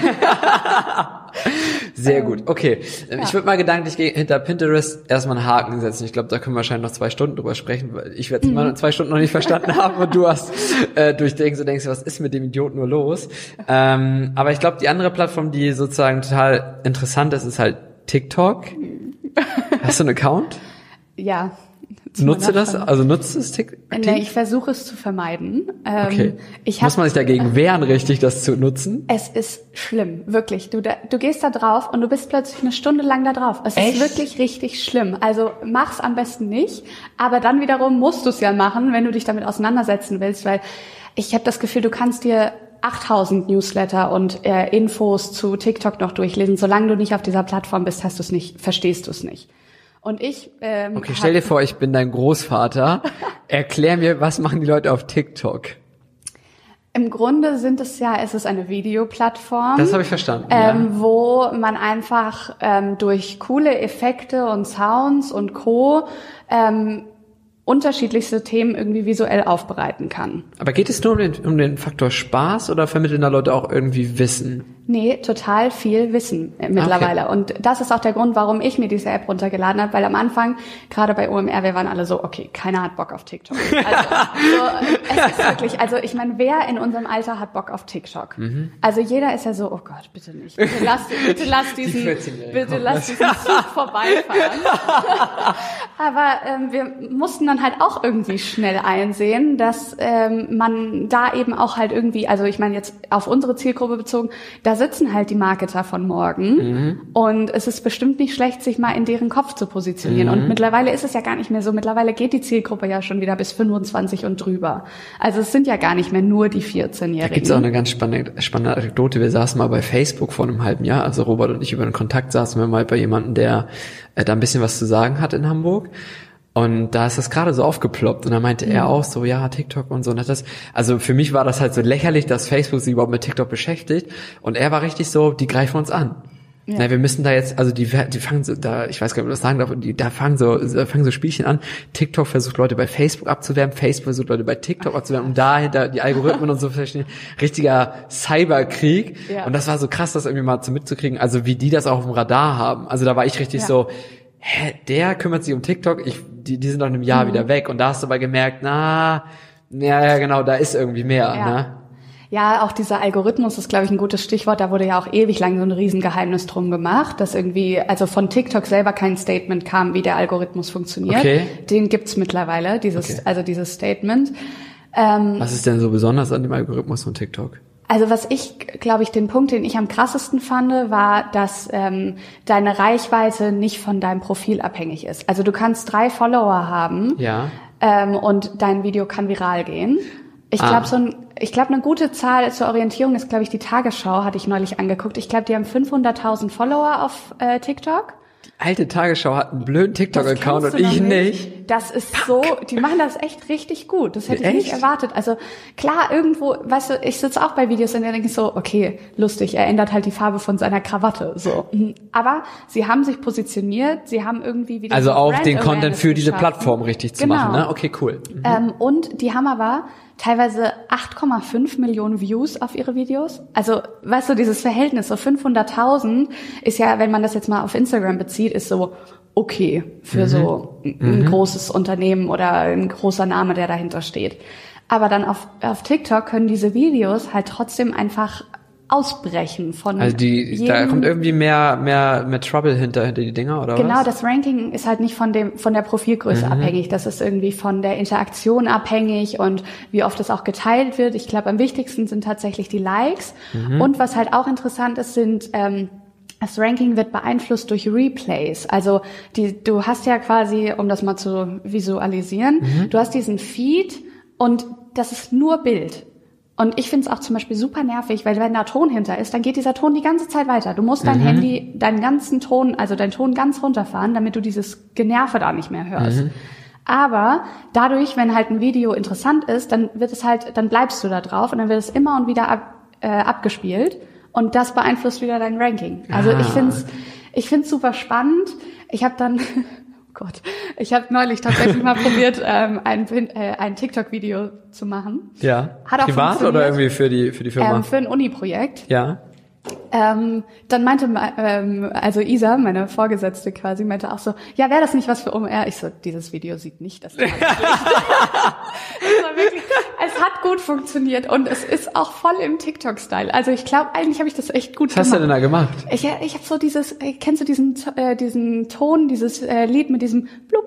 Sehr gut. Okay. Ja. Ich würde mal gedanklich hinter Pinterest erstmal einen Haken setzen. Ich glaube, da können wir wahrscheinlich noch zwei Stunden drüber sprechen, weil ich werde es mhm. zwei Stunden noch nicht verstanden haben und du hast äh, durchdenkst und denkst, was ist mit dem Idioten nur los? Ähm, aber ich glaube, die andere Plattform, die sozusagen total interessant ist, ist halt TikTok. Mhm. Hast du einen Account?
Ja.
Nutzt du das? Also nutzt es TikTok?
Nee, ich versuche es zu vermeiden.
Ähm, okay. Ich Muss man sich dagegen wehren, richtig, das zu nutzen?
Es ist schlimm, wirklich. Du, da, du gehst da drauf und du bist plötzlich eine Stunde lang da drauf. Es Echt? ist wirklich richtig schlimm. Also mach's am besten nicht, aber dann wiederum musst du es ja machen, wenn du dich damit auseinandersetzen willst, weil ich habe das Gefühl, du kannst dir 8000 Newsletter und äh, Infos zu TikTok noch durchlesen. Solange du nicht auf dieser Plattform bist, hast du es nicht, verstehst du es nicht. Und ich. Ähm,
okay, stell dir vor, ich bin dein Großvater. Erklär mir, was machen die Leute auf TikTok?
Im Grunde sind es ja, es ist eine Videoplattform.
Das habe ich verstanden.
Ähm, ja. Wo man einfach ähm, durch coole Effekte und Sounds und Co. Ähm, unterschiedlichste Themen irgendwie visuell aufbereiten kann.
Aber geht es nur um den, um den Faktor Spaß oder vermitteln da Leute auch irgendwie Wissen?
Nee, total viel Wissen äh, mittlerweile. Okay. Und das ist auch der Grund, warum ich mir diese App runtergeladen habe, weil am Anfang, gerade bei OMR, wir waren alle so, okay, keiner hat Bock auf TikTok. Also, so, es ist wirklich, also ich meine, wer in unserem Alter hat Bock auf TikTok? Mhm. Also jeder ist ja so, oh Gott, bitte nicht. Bitte lass, bitte lass diesen, bitte lass diesen Zug vorbeifahren. Aber ähm, wir mussten dann halt auch irgendwie schnell einsehen, dass ähm, man da eben auch halt irgendwie, also ich meine jetzt auf unsere Zielgruppe bezogen, da sitzen halt die Marketer von morgen mhm. und es ist bestimmt nicht schlecht, sich mal in deren Kopf zu positionieren. Mhm. Und mittlerweile ist es ja gar nicht mehr so. Mittlerweile geht die Zielgruppe ja schon wieder bis 25 und drüber. Also es sind ja gar nicht mehr nur die 14-Jährigen. Da
gibt es auch eine ganz spannende, spannende Anekdote. Wir saßen mal bei Facebook vor einem halben Jahr, also Robert und ich über einen Kontakt saßen wir mal bei jemandem, der äh, da ein bisschen was zu sagen hat in Hamburg. Und da ist das gerade so aufgeploppt und da meinte mhm. er auch so, ja, TikTok und so. Und das, also für mich war das halt so lächerlich, dass Facebook sich überhaupt mit TikTok beschäftigt. Und er war richtig so, die greifen uns an. Ja. Na, wir müssen da jetzt, also die, die fangen so, da, ich weiß gar nicht, ob ich das sagen darf, die, da fangen so, fangen so Spielchen an. TikTok versucht Leute bei Facebook abzuwerben, Facebook versucht Leute bei TikTok abzuwerben, um dahinter die Algorithmen und so verstehen. Richtiger Cyberkrieg. Ja. Und das war so krass, das irgendwie mal zu mitzukriegen, also wie die das auch auf dem Radar haben. Also da war ich richtig ja. so, hä, der kümmert sich um TikTok, ich, die, die sind in einem Jahr mhm. wieder weg. Und da hast du aber gemerkt, na, ja, ja, genau, da ist irgendwie mehr, ja. ne?
Ja, auch dieser Algorithmus ist, glaube ich, ein gutes Stichwort. Da wurde ja auch ewig lang so ein Riesengeheimnis drum gemacht, dass irgendwie, also von TikTok selber kein Statement kam, wie der Algorithmus funktioniert. Okay. Den gibt's mittlerweile, dieses, okay. also dieses Statement.
Ähm, Was ist denn so besonders an dem Algorithmus von TikTok?
Also was ich, glaube ich, den Punkt, den ich am krassesten fand, war, dass ähm, deine Reichweite nicht von deinem Profil abhängig ist. Also du kannst drei Follower haben
ja.
ähm, und dein Video kann viral gehen. Ich glaube, ah. so ein, ich glaube, eine gute Zahl zur Orientierung ist, glaube ich, die Tagesschau, hatte ich neulich angeguckt. Ich glaube, die haben 500.000 Follower auf äh, TikTok
alte Tagesschau hat einen blöden TikTok-Account und ich nicht.
nicht. Das ist Fuck. so, die machen das echt richtig gut. Das hätte echt? ich nicht erwartet. Also klar, irgendwo, weißt du, ich sitze auch bei Videos und denke so, okay, lustig, er ändert halt die Farbe von seiner Krawatte. So. Mhm. Aber sie haben sich positioniert, sie haben irgendwie wieder.
Also auch den Content für diese Plattform richtig zu genau. machen, ne? Okay, cool.
Mhm. Ähm, und die haben aber teilweise 8,5 Millionen Views auf ihre Videos. Also, weißt du, dieses Verhältnis, so 500.000 ist ja, wenn man das jetzt mal auf Instagram bezieht, ist so okay für mhm. so ein mhm. großes Unternehmen oder ein großer Name, der dahinter steht. Aber dann auf, auf TikTok können diese Videos halt trotzdem einfach ausbrechen von
Also die, da kommt irgendwie mehr, mehr, mehr Trouble hinter, hinter die Dinger, oder
genau,
was?
das Ranking ist halt nicht von dem, von der Profilgröße mhm. abhängig. Das ist irgendwie von der Interaktion abhängig und wie oft es auch geteilt wird. Ich glaube, am wichtigsten sind tatsächlich die Likes. Mhm. Und was halt auch interessant ist, sind, ähm, das Ranking wird beeinflusst durch Replays. Also die, du hast ja quasi, um das mal zu visualisieren, mhm. du hast diesen Feed und das ist nur Bild. Und ich finde es auch zum Beispiel super nervig, weil wenn da Ton hinter ist, dann geht dieser Ton die ganze Zeit weiter. Du musst dein mhm. Handy, deinen ganzen Ton, also deinen Ton ganz runterfahren, damit du dieses Generve da nicht mehr hörst. Mhm. Aber dadurch, wenn halt ein Video interessant ist, dann wird es halt, dann bleibst du da drauf und dann wird es immer und wieder ab, äh, abgespielt und das beeinflusst wieder dein Ranking. Also ah. ich finde es ich find's super spannend. Ich habe dann Gott. Ich habe neulich tatsächlich mal probiert, ähm, ein, äh, ein TikTok-Video zu machen.
Ja. Hat auch Privat oder irgendwie für die, für die Firma?
Ähm, für ein Uni-Projekt.
Ja.
Ähm, dann meinte ähm, also Isa, meine Vorgesetzte quasi, meinte auch so, ja, wäre das nicht was für OMR? Ich so, dieses Video sieht nicht das. es, wirklich, es hat gut funktioniert und es ist auch voll im TikTok-Style. Also ich glaube, eigentlich habe ich das echt gut
was gemacht. Was hast du denn da gemacht?
Ich, ich habe so dieses, äh, kennst du diesen, äh, diesen Ton, dieses äh, Lied mit diesem blub,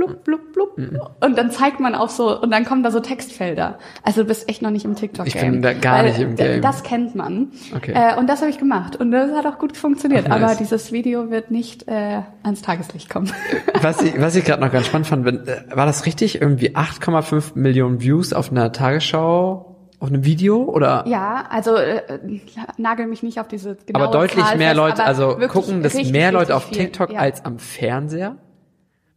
blub, blub, blub. Mhm. Und dann zeigt man auch so, und dann kommen da so Textfelder. Also du bist echt noch nicht im TikTok-Game.
Ich bin da gar nicht im Game.
Das kennt man. Okay. Äh, und das habe ich gemacht. Und das hat auch gut funktioniert. Ach, nice. Aber dieses Video wird nicht äh, ans Tageslicht kommen.
Was ich, was ich gerade noch ganz spannend fand, wenn, äh, war das richtig? Irgendwie 8,5 Millionen Views auf einer Tagesschau auf einem Video oder?
Ja, also äh, nagel mich nicht auf diese genaue
Aber deutlich
Zahl
mehr fest, Leute, also gucken das mehr Leute auf TikTok ja. als am Fernseher?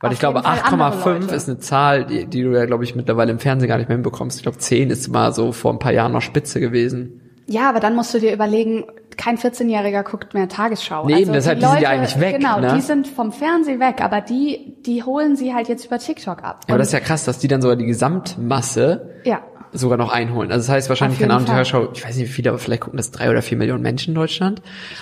Weil Auf ich glaube, 8,5 ist eine Zahl, die, die du ja, glaube ich, mittlerweile im Fernsehen gar nicht mehr hinbekommst. Ich glaube, 10 ist mal so vor ein paar Jahren noch Spitze gewesen.
Ja, aber dann musst du dir überlegen, kein 14-Jähriger guckt mehr Tagesschau.
Nee, also deshalb die, Leute, sind ja eigentlich weg.
Genau,
ne?
die sind vom Fernsehen weg, aber die, die holen sie halt jetzt über TikTok ab.
Ja, aber das ist ja krass, dass die dann sogar die Gesamtmasse
ja
sogar noch einholen. Also das heißt wahrscheinlich, keine Ahnung, die Hörschau, ich weiß nicht wie viele, aber vielleicht gucken das drei oder vier Millionen Menschen in Deutschland.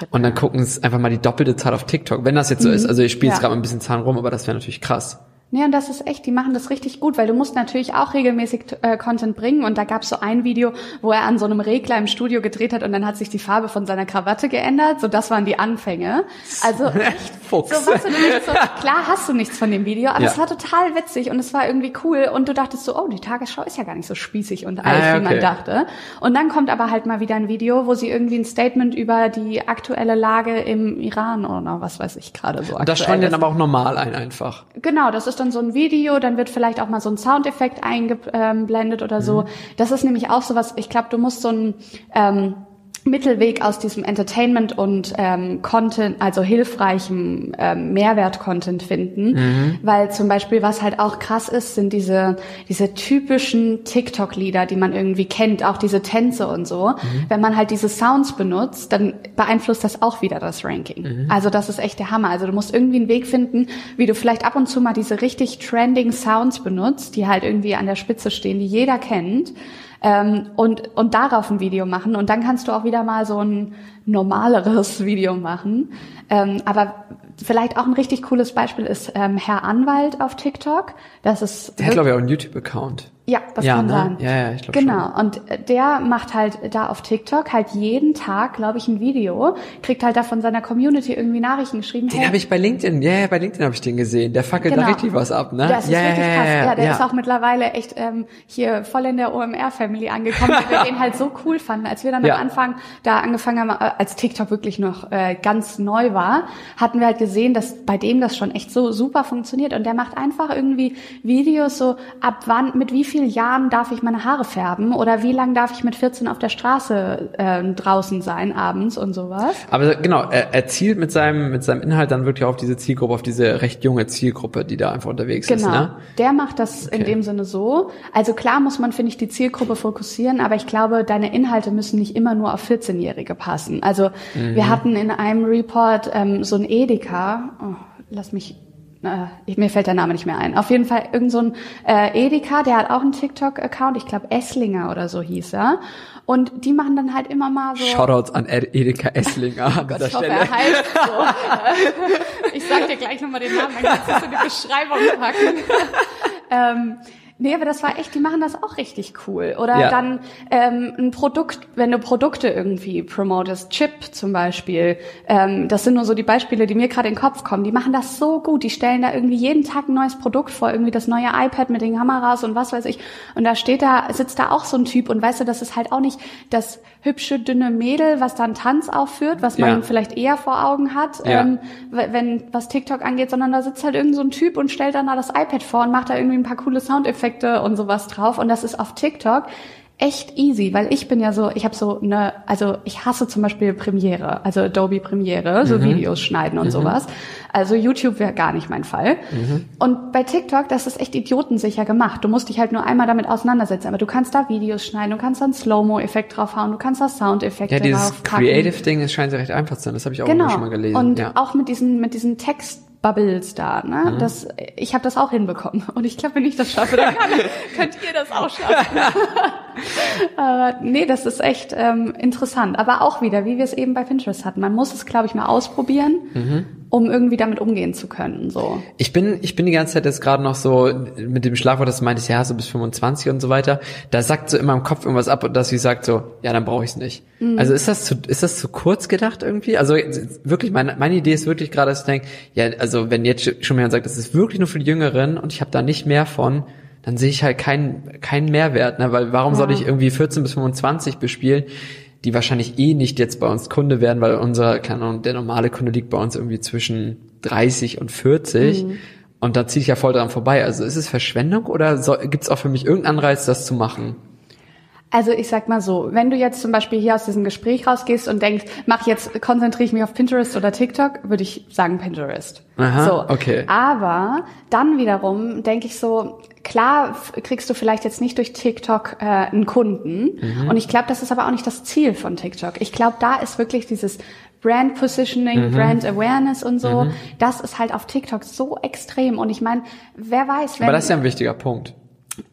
Und dann gucken es einfach mal die doppelte Zahl auf TikTok, wenn das jetzt so mhm. ist. Also ich spiele jetzt ja. gerade mal ein bisschen Zahlen rum, aber das wäre natürlich krass.
Nee, und das ist echt, die machen das richtig gut, weil du musst natürlich auch regelmäßig äh, Content bringen. Und da gab es so ein Video, wo er an so einem Regler im Studio gedreht hat und dann hat sich die Farbe von seiner Krawatte geändert. So, das waren die Anfänge. Also echt, Fuchs. so was du so, klar hast du nichts von dem Video, aber ja. es war total witzig und es war irgendwie cool. Und du dachtest so, oh, die Tagesschau ist ja gar nicht so spießig und alt, ah, okay. wie man dachte. Und dann kommt aber halt mal wieder ein Video, wo sie irgendwie ein Statement über die aktuelle Lage im Iran oder was weiß ich gerade so.
Und das streuen dann aber auch normal ein einfach.
Genau, das ist dann so ein Video, dann wird vielleicht auch mal so ein Soundeffekt eingeblendet oder so. Mhm. Das ist nämlich auch so was, ich glaube, du musst so ein, ähm, Mittelweg aus diesem Entertainment und ähm, Content, also hilfreichem ähm, Mehrwert-Content finden, mhm. weil zum Beispiel was halt auch krass ist, sind diese diese typischen TikTok-Lieder, die man irgendwie kennt, auch diese Tänze und so. Mhm. Wenn man halt diese Sounds benutzt, dann beeinflusst das auch wieder das Ranking. Mhm. Also das ist echt der Hammer. Also du musst irgendwie einen Weg finden, wie du vielleicht ab und zu mal diese richtig trending Sounds benutzt, die halt irgendwie an der Spitze stehen, die jeder kennt ähm, und, und darauf ein Video machen. Und dann kannst du auch wieder mal so ein normaleres Video machen. Ähm, aber vielleicht auch ein richtig cooles Beispiel ist ähm, Herr Anwalt auf TikTok. Das ist
der hat glaube ich auch einen YouTube-Account.
Ja, das
ja,
kann
ne?
sein.
Ja, ja, ich glaube
Genau. Schon. Und der macht halt da auf TikTok halt jeden Tag, glaube ich, ein Video, kriegt halt da von seiner Community irgendwie Nachrichten geschrieben.
Den hey, habe ich bei LinkedIn, ja, yeah, bei LinkedIn habe ich den gesehen. Der fackelt genau. da richtig was ab, ne?
Das ist yeah, richtig krass. Ja, der ja. ist auch mittlerweile echt ähm, hier voll in der OMR-Family angekommen, weil wir den halt so cool fanden. Als wir dann ja. am Anfang da angefangen haben, äh, als TikTok wirklich noch äh, ganz neu war, hatten wir halt gesehen, dass bei dem das schon echt so super funktioniert. Und der macht einfach irgendwie Videos so, ab wann, mit wie vielen Jahren darf ich meine Haare färben oder wie lange darf ich mit 14 auf der Straße äh, draußen sein abends und sowas.
Aber genau, er, er zielt mit seinem mit seinem Inhalt dann wirklich auf diese Zielgruppe, auf diese recht junge Zielgruppe, die da einfach unterwegs
genau.
ist.
Genau,
ne?
der macht das okay. in dem Sinne so. Also klar muss man finde ich die Zielgruppe fokussieren, aber ich glaube, deine Inhalte müssen nicht immer nur auf 14-Jährige passen. Also mhm. wir hatten in einem Report ähm, so ein Edeka. Oh, lass mich äh, mir fällt der Name nicht mehr ein. Auf jeden Fall irgend so ein äh, Edeka, der hat auch einen TikTok-Account, ich glaube Esslinger oder so hieß er. Und die machen dann halt immer mal so.
Shoutouts an Edeka Esslinger
oh Gott, ich hoffe, er heißt so. ich sag dir gleich nochmal den Namen, dann kannst du in die Beschreibung packen. ähm, Nee, aber das war echt, die machen das auch richtig cool. Oder ja. dann ähm, ein Produkt, wenn du Produkte irgendwie promotest, Chip zum Beispiel, ähm, das sind nur so die Beispiele, die mir gerade in den Kopf kommen, die machen das so gut, die stellen da irgendwie jeden Tag ein neues Produkt vor, irgendwie das neue iPad mit den Kameras und was weiß ich. Und da steht da, sitzt da auch so ein Typ und weißt du, das ist halt auch nicht das hübsche, dünne Mädel, was dann Tanz aufführt, was man ja. vielleicht eher vor Augen hat, ja. ähm, wenn was TikTok angeht, sondern da sitzt halt irgend so ein Typ und stellt dann da das iPad vor und macht da irgendwie ein paar coole Soundeffekte Effekte und sowas drauf. Und das ist auf TikTok echt easy, weil ich bin ja so, ich habe so eine, also ich hasse zum Beispiel Premiere, also Adobe Premiere, so mhm. Videos schneiden und mhm. sowas. Also YouTube wäre gar nicht mein Fall. Mhm. Und bei TikTok, das ist echt idiotensicher gemacht. Du musst dich halt nur einmal damit auseinandersetzen, aber du kannst da Videos schneiden, du kannst da einen Slow-Mo-Effekt draufhauen, du kannst da Soundeffekte
Ja, dieses Creative-Ding, das scheint ja recht einfach zu sein. Das habe ich auch genau. schon mal gelesen.
Und
ja.
auch mit diesen, mit diesen Text Bubbles da. Ne? Mhm. Das, ich habe das auch hinbekommen. Und ich glaube, wenn ich das schaffe, dann kann, könnt ihr das auch schaffen. äh, nee, das ist echt ähm, interessant. Aber auch wieder, wie wir es eben bei Pinterest hatten. Man muss es, glaube ich, mal ausprobieren. Mhm um irgendwie damit umgehen zu können. So.
Ich bin, ich bin die ganze Zeit jetzt gerade noch so mit dem Schlagwort, das meinte ich ja so bis 25 und so weiter. Da sagt so in meinem Kopf irgendwas ab und dass sie sagt so, ja, dann brauche ich es nicht. Mhm. Also ist das zu, ist das zu kurz gedacht irgendwie? Also wirklich, meine, meine Idee ist wirklich gerade, dass ich denke, ja, also wenn jetzt schon jemand sagt, das ist wirklich nur für die Jüngeren und ich habe da nicht mehr von, dann sehe ich halt keinen keinen Mehrwert, ne? Weil warum ja. soll ich irgendwie 14 bis 25 bespielen? die wahrscheinlich eh nicht jetzt bei uns Kunde werden, weil unser, keine Ahnung, der normale Kunde liegt bei uns irgendwie zwischen 30 und 40. Mhm. Und da ziehe ich ja voll dran vorbei. Also ist es Verschwendung oder gibt es auch für mich irgendeinen Anreiz, das zu machen?
Also ich sag mal so, wenn du jetzt zum Beispiel hier aus diesem Gespräch rausgehst und denkst, mach jetzt, konzentriere ich mich auf Pinterest oder TikTok, würde ich sagen Pinterest.
Aha,
so.
okay.
Aber dann wiederum denke ich so, klar kriegst du vielleicht jetzt nicht durch TikTok äh, einen Kunden. Mhm. Und ich glaube, das ist aber auch nicht das Ziel von TikTok. Ich glaube, da ist wirklich dieses Brand Positioning, mhm. Brand Awareness und so. Mhm. Das ist halt auf TikTok so extrem. Und ich meine, wer weiß,
wenn. Aber das ist ja ein wichtiger Punkt.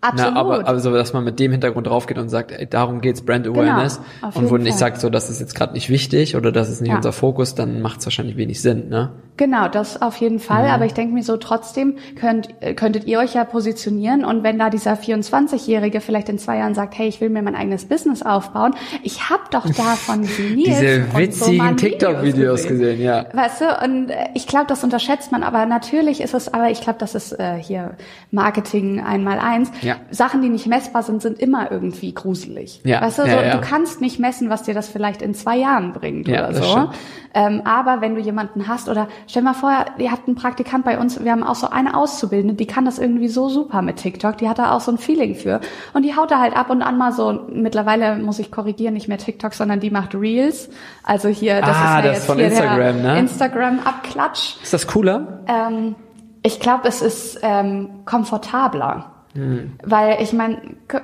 Absolut.
Na, aber also, dass man mit dem Hintergrund draufgeht und sagt, ey, darum geht's Brand genau, Awareness. Genau, und wo nicht sagt, so, das ist jetzt gerade nicht wichtig oder das ist nicht ja. unser Fokus, dann macht es wahrscheinlich wenig Sinn, ne?
Genau, das auf jeden Fall. Mhm. Aber ich denke mir so, trotzdem könnt, könntet ihr euch ja positionieren und wenn da dieser 24-Jährige vielleicht in zwei Jahren sagt, hey, ich will mir mein eigenes Business aufbauen, ich hab doch davon
Diese witzigen so TikTok-Videos gesehen. gesehen. ja.
Weißt du, und äh, ich glaube, das unterschätzt man, aber natürlich ist es, aber ich glaube, das ist äh, hier Marketing einmal eins ja. Sachen, die nicht messbar sind, sind immer irgendwie gruselig.
Ja.
Weißt du, so,
ja,
du kannst nicht messen, was dir das vielleicht in zwei Jahren bringt oder so. Ähm, aber wenn du jemanden hast oder stell mal vor, ihr habt einen Praktikant bei uns, wir haben auch so eine Auszubildende, die kann das irgendwie so super mit TikTok, die hat da auch so ein Feeling für und die haut da halt ab und an mal so, mittlerweile muss ich korrigieren, nicht mehr TikTok, sondern die macht Reels. Also hier, das
ah,
ist ja
das
jetzt
von
hier
Instagram, ne?
Instagram-Abklatsch.
Ist das cooler?
Ähm, ich glaube, es ist ähm, komfortabler.
Hm.
Weil ich meine,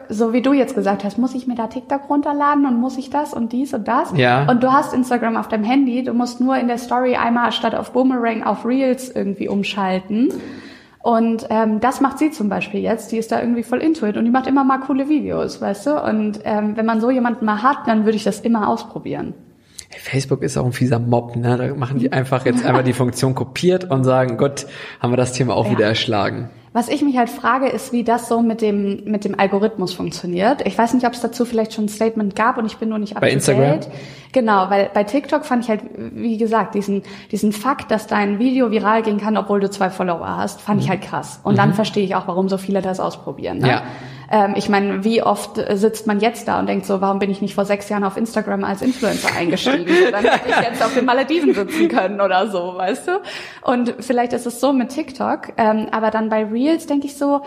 so wie du jetzt gesagt hast, muss ich mir da TikTok runterladen und muss ich das und dies und das?
Ja.
Und du hast Instagram auf deinem Handy, du musst nur in der Story einmal statt auf Boomerang auf Reels irgendwie umschalten. Und ähm, das macht sie zum Beispiel jetzt. Die ist da irgendwie voll into it und die macht immer mal coole Videos, weißt du? Und ähm, wenn man so jemanden mal hat, dann würde ich das immer ausprobieren.
Facebook ist auch ein fieser Mob, ne? Da machen die einfach jetzt einmal die Funktion kopiert und sagen, Gott, haben wir das Thema auch
Ja.
wieder erschlagen.
Was ich mich halt frage, ist, wie das so mit dem, mit dem Algorithmus funktioniert. Ich weiß nicht, ob es dazu vielleicht schon ein Statement gab und ich bin nur nicht up
Bei Instagram?
date. Genau, weil bei TikTok fand ich halt, wie gesagt, diesen, diesen Fakt, dass dein Video viral gehen kann, obwohl du zwei Follower hast, fand ich halt krass. Und dann verstehe ich auch, warum so viele das ausprobieren. Ne?
Mhm. Ja.
Ähm, ich meine, wie oft äh, sitzt man jetzt da und denkt so, warum bin ich nicht vor sechs Jahren auf Instagram als Influencer eingestiegen? So, dann hätte ich jetzt auf den Malediven sitzen können oder so, weißt du? Und vielleicht ist es so mit TikTok, ähm, aber dann bei Reels denke ich so,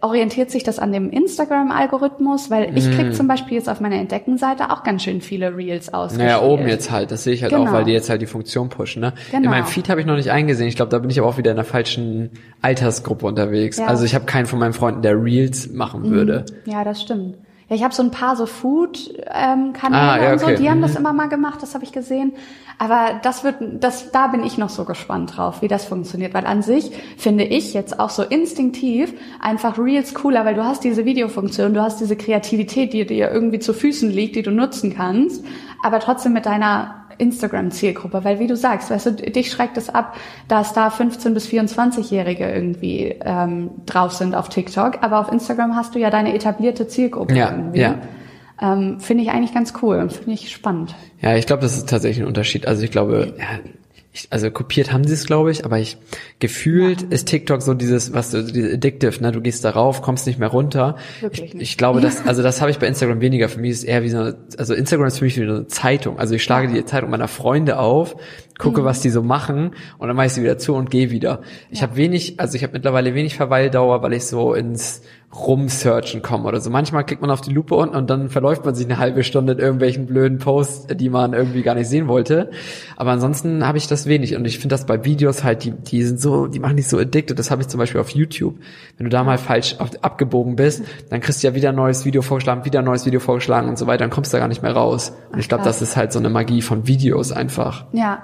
orientiert sich das an dem Instagram-Algorithmus? Weil ich krieg zum Beispiel jetzt auf meiner Entdeckenseite auch ganz schön viele Reels ausgespielt.
Naja, oben jetzt halt, das sehe ich halt
Genau.
auch, weil die jetzt halt die Funktion pushen. Ne? In
Genau.
meinem Feed habe ich noch nicht eingesehen. Ich glaube, da bin ich aber auch wieder in der falschen Altersgruppe unterwegs.
Ja.
Also ich habe keinen von meinen Freunden, der Reels machen würde.
Ja, das stimmt. Ja, ich habe so ein paar so Food-Kanäle
Ah, ja,
und so,
okay.
die haben
Mhm.
das immer mal gemacht, das habe ich gesehen. Aber das wird, das, da bin ich noch so gespannt drauf, wie das funktioniert. Weil an sich finde ich jetzt auch so instinktiv einfach Reels cooler, weil du hast diese Videofunktion, du hast diese Kreativität, die dir irgendwie zu Füßen liegt, die du nutzen kannst, aber trotzdem mit deiner Instagram-Zielgruppe, weil wie du sagst, weißt du, dich schreckt es ab, dass da 15 bis 24-Jährige irgendwie ähm, drauf sind auf TikTok, aber auf Instagram hast du ja deine etablierte Zielgruppe
Ja,
irgendwie.
ja.
Ähm, finde ich eigentlich ganz cool und finde ich spannend.
Ja, ich glaube, das ist tatsächlich ein Unterschied. Also ich glaube, ja, ich, also kopiert haben sie es, glaube ich, aber ich gefühlt ist TikTok so dieses, was du, dieses addictive, ne? Du gehst darauf, kommst nicht mehr runter.
Wirklich
ich,
nicht.
ich glaube, das, also das habe ich bei Instagram weniger. Für mich ist es eher wie so eine, also Instagram ist für mich wie eine Zeitung. Also ich schlage die Zeitung meiner Freunde auf, gucke,
Mhm.
was die so machen und dann mache ich sie wieder zu und gehe wieder. Ich habe wenig, also ich habe mittlerweile wenig Verweildauer, weil ich so ins Rumsearchen komme oder so. Manchmal klickt man auf die Lupe unten und dann verläuft man sich eine halbe Stunde in irgendwelchen blöden Posts, die man irgendwie gar nicht sehen wollte. Aber ansonsten habe ich das wenig und ich finde das bei Videos halt, die, die sind so, die machen dich so addicted. Das habe ich zum Beispiel auf YouTube. Wenn du da mal falsch auf, abgebogen bist, dann kriegst du ja wieder ein neues Video vorgeschlagen, wieder ein neues Video vorgeschlagen und so weiter, dann kommst du da gar nicht mehr raus. Und ich glaube, das ist halt so eine Magie von Videos einfach.
Ja.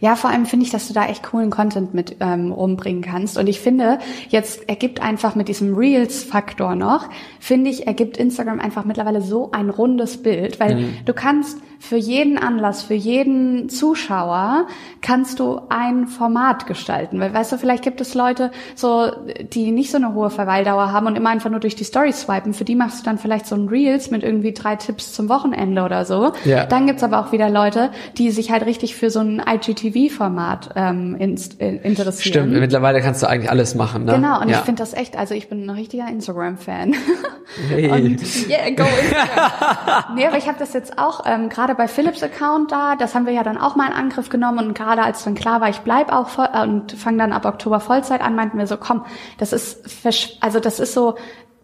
Ja, vor allem finde ich, dass du da echt coolen Content mit ähm, rumbringen kannst. Und ich finde, jetzt ergibt einfach mit diesem Reels-Faktor noch, finde ich, ergibt Instagram einfach mittlerweile so ein rundes Bild, weil
Mhm.
du kannst für jeden Anlass, für jeden Zuschauer, kannst du ein Format gestalten. Weil, weißt du, vielleicht gibt es Leute, so, die nicht so eine hohe Verweildauer haben und immer einfach nur durch die Story swipen. Für die machst du dann vielleicht so ein Reels mit irgendwie drei Tipps zum Wochenende oder so.
Ja.
Dann gibt's aber auch wieder Leute, die sich halt richtig für so ein IGTV-Format ähm, inst- äh, interessieren.
Stimmt, mittlerweile kannst du eigentlich alles machen, ne?
Genau, und
ja.
ich finde das echt, also ich bin ein richtiger Instagram-Fan.
Hey.
Und yeah, go Instagram. nee, aber ich habe das jetzt auch, ähm, gerade bei Philips Account da, das haben wir ja dann auch mal in Angriff genommen. Und gerade als dann klar war, ich bleib auch voll, äh, und fange dann ab Oktober Vollzeit an, meinten wir so, komm, das ist, also das ist so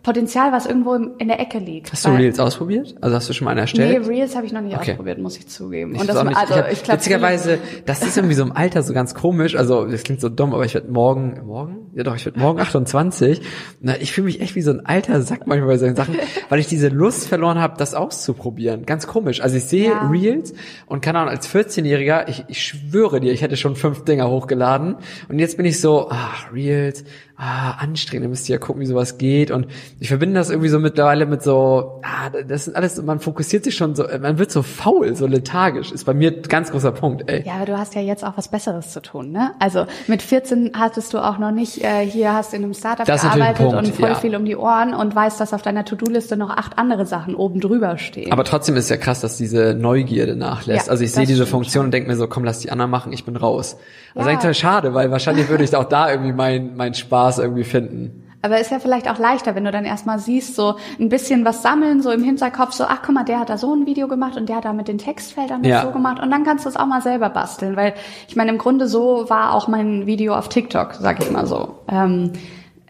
Potenzial, was irgendwo in der Ecke liegt.
Hast du Reels ausprobiert? Also hast du schon mal einen
Nee,
erstellt?
Reels habe ich noch nicht
Okay.
ausprobiert, muss ich zugeben.
Ich
und das, also
ich hab,
ich glaube,
witzigerweise, das ist irgendwie so im Alter so ganz komisch. Also das klingt so dumm, aber ich werde morgen, morgen? Ja doch, ich werde morgen 28. Na, ich fühle mich echt wie so ein alter Sack manchmal bei solchen Sachen, weil ich diese Lust verloren habe, das auszuprobieren. Ganz komisch. Also ich sehe
Ja.
Reels und keine Ahnung, als 14-Jähriger, ich, ich schwöre dir, ich hätte schon fünf Dinger hochgeladen. Und jetzt bin ich so, ach, Reels, ah, anstrengend, ihr müsst ja gucken, wie sowas geht. Und ich verbinde das irgendwie so mittlerweile mit so, ah, das sind alles, man fokussiert sich schon so, man wird so faul, so lethargisch. Ist bei mir ein ganz großer Punkt, ey.
Ja, aber du hast ja jetzt auch was Besseres zu tun, ne? Also mit 14 hattest du auch noch nicht, äh, hier hast in einem Startup
Das
gearbeitet
Punkt,
und voll
ja.
viel um die Ohren und weißt, dass auf deiner To-Do-Liste noch acht andere Sachen oben drüber stehen.
Aber trotzdem ist ja krass, dass diese Neugierde nachlässt.
Ja,
also ich sehe diese Funktion und denke mir so, komm, lass die anderen machen, ich bin raus. Das ist
Ja.
eigentlich schade, weil wahrscheinlich würde ich auch da irgendwie meinen mein Spaß irgendwie finden.
Aber ist ja vielleicht auch leichter, wenn du dann erstmal siehst, so ein bisschen was sammeln, so im Hinterkopf, so, ach guck mal, der hat da so ein Video gemacht und der hat da mit den Textfeldern
Ja.
so gemacht und dann kannst du es auch mal selber basteln, weil ich meine, im Grunde so war auch mein Video auf TikTok, sag ich mal so. Ähm,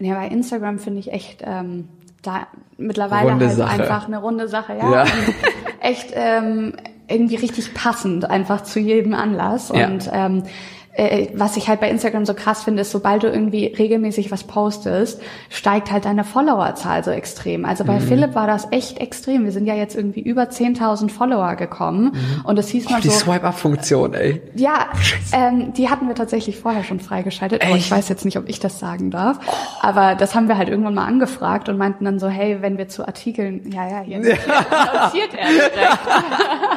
ja, bei Instagram finde ich echt ähm, da mittlerweile
Runde
halt
Sache.
einfach eine runde Sache, ja.
Ja.
Echt ähm, irgendwie richtig passend einfach zu jedem Anlass.
Ja.
Und ähm, äh, was ich halt bei Instagram so krass finde, ist, sobald du irgendwie regelmäßig was postest, steigt halt deine Followerzahl so extrem. Also
Mhm.
bei Philipp war das echt extrem. Wir sind ja jetzt irgendwie über 10.000 Follower gekommen und es hieß mal
Mhm. Die
so,
Swipe-Up-Funktion, ey.
ja, ähm, die hatten wir tatsächlich vorher schon freigeschaltet, aber ich weiß jetzt nicht, ob ich das sagen darf. Aber das haben wir halt irgendwann mal angefragt und meinten dann so, hey, wenn wir zu Artikeln, ja, ja, hier notiert er direkt.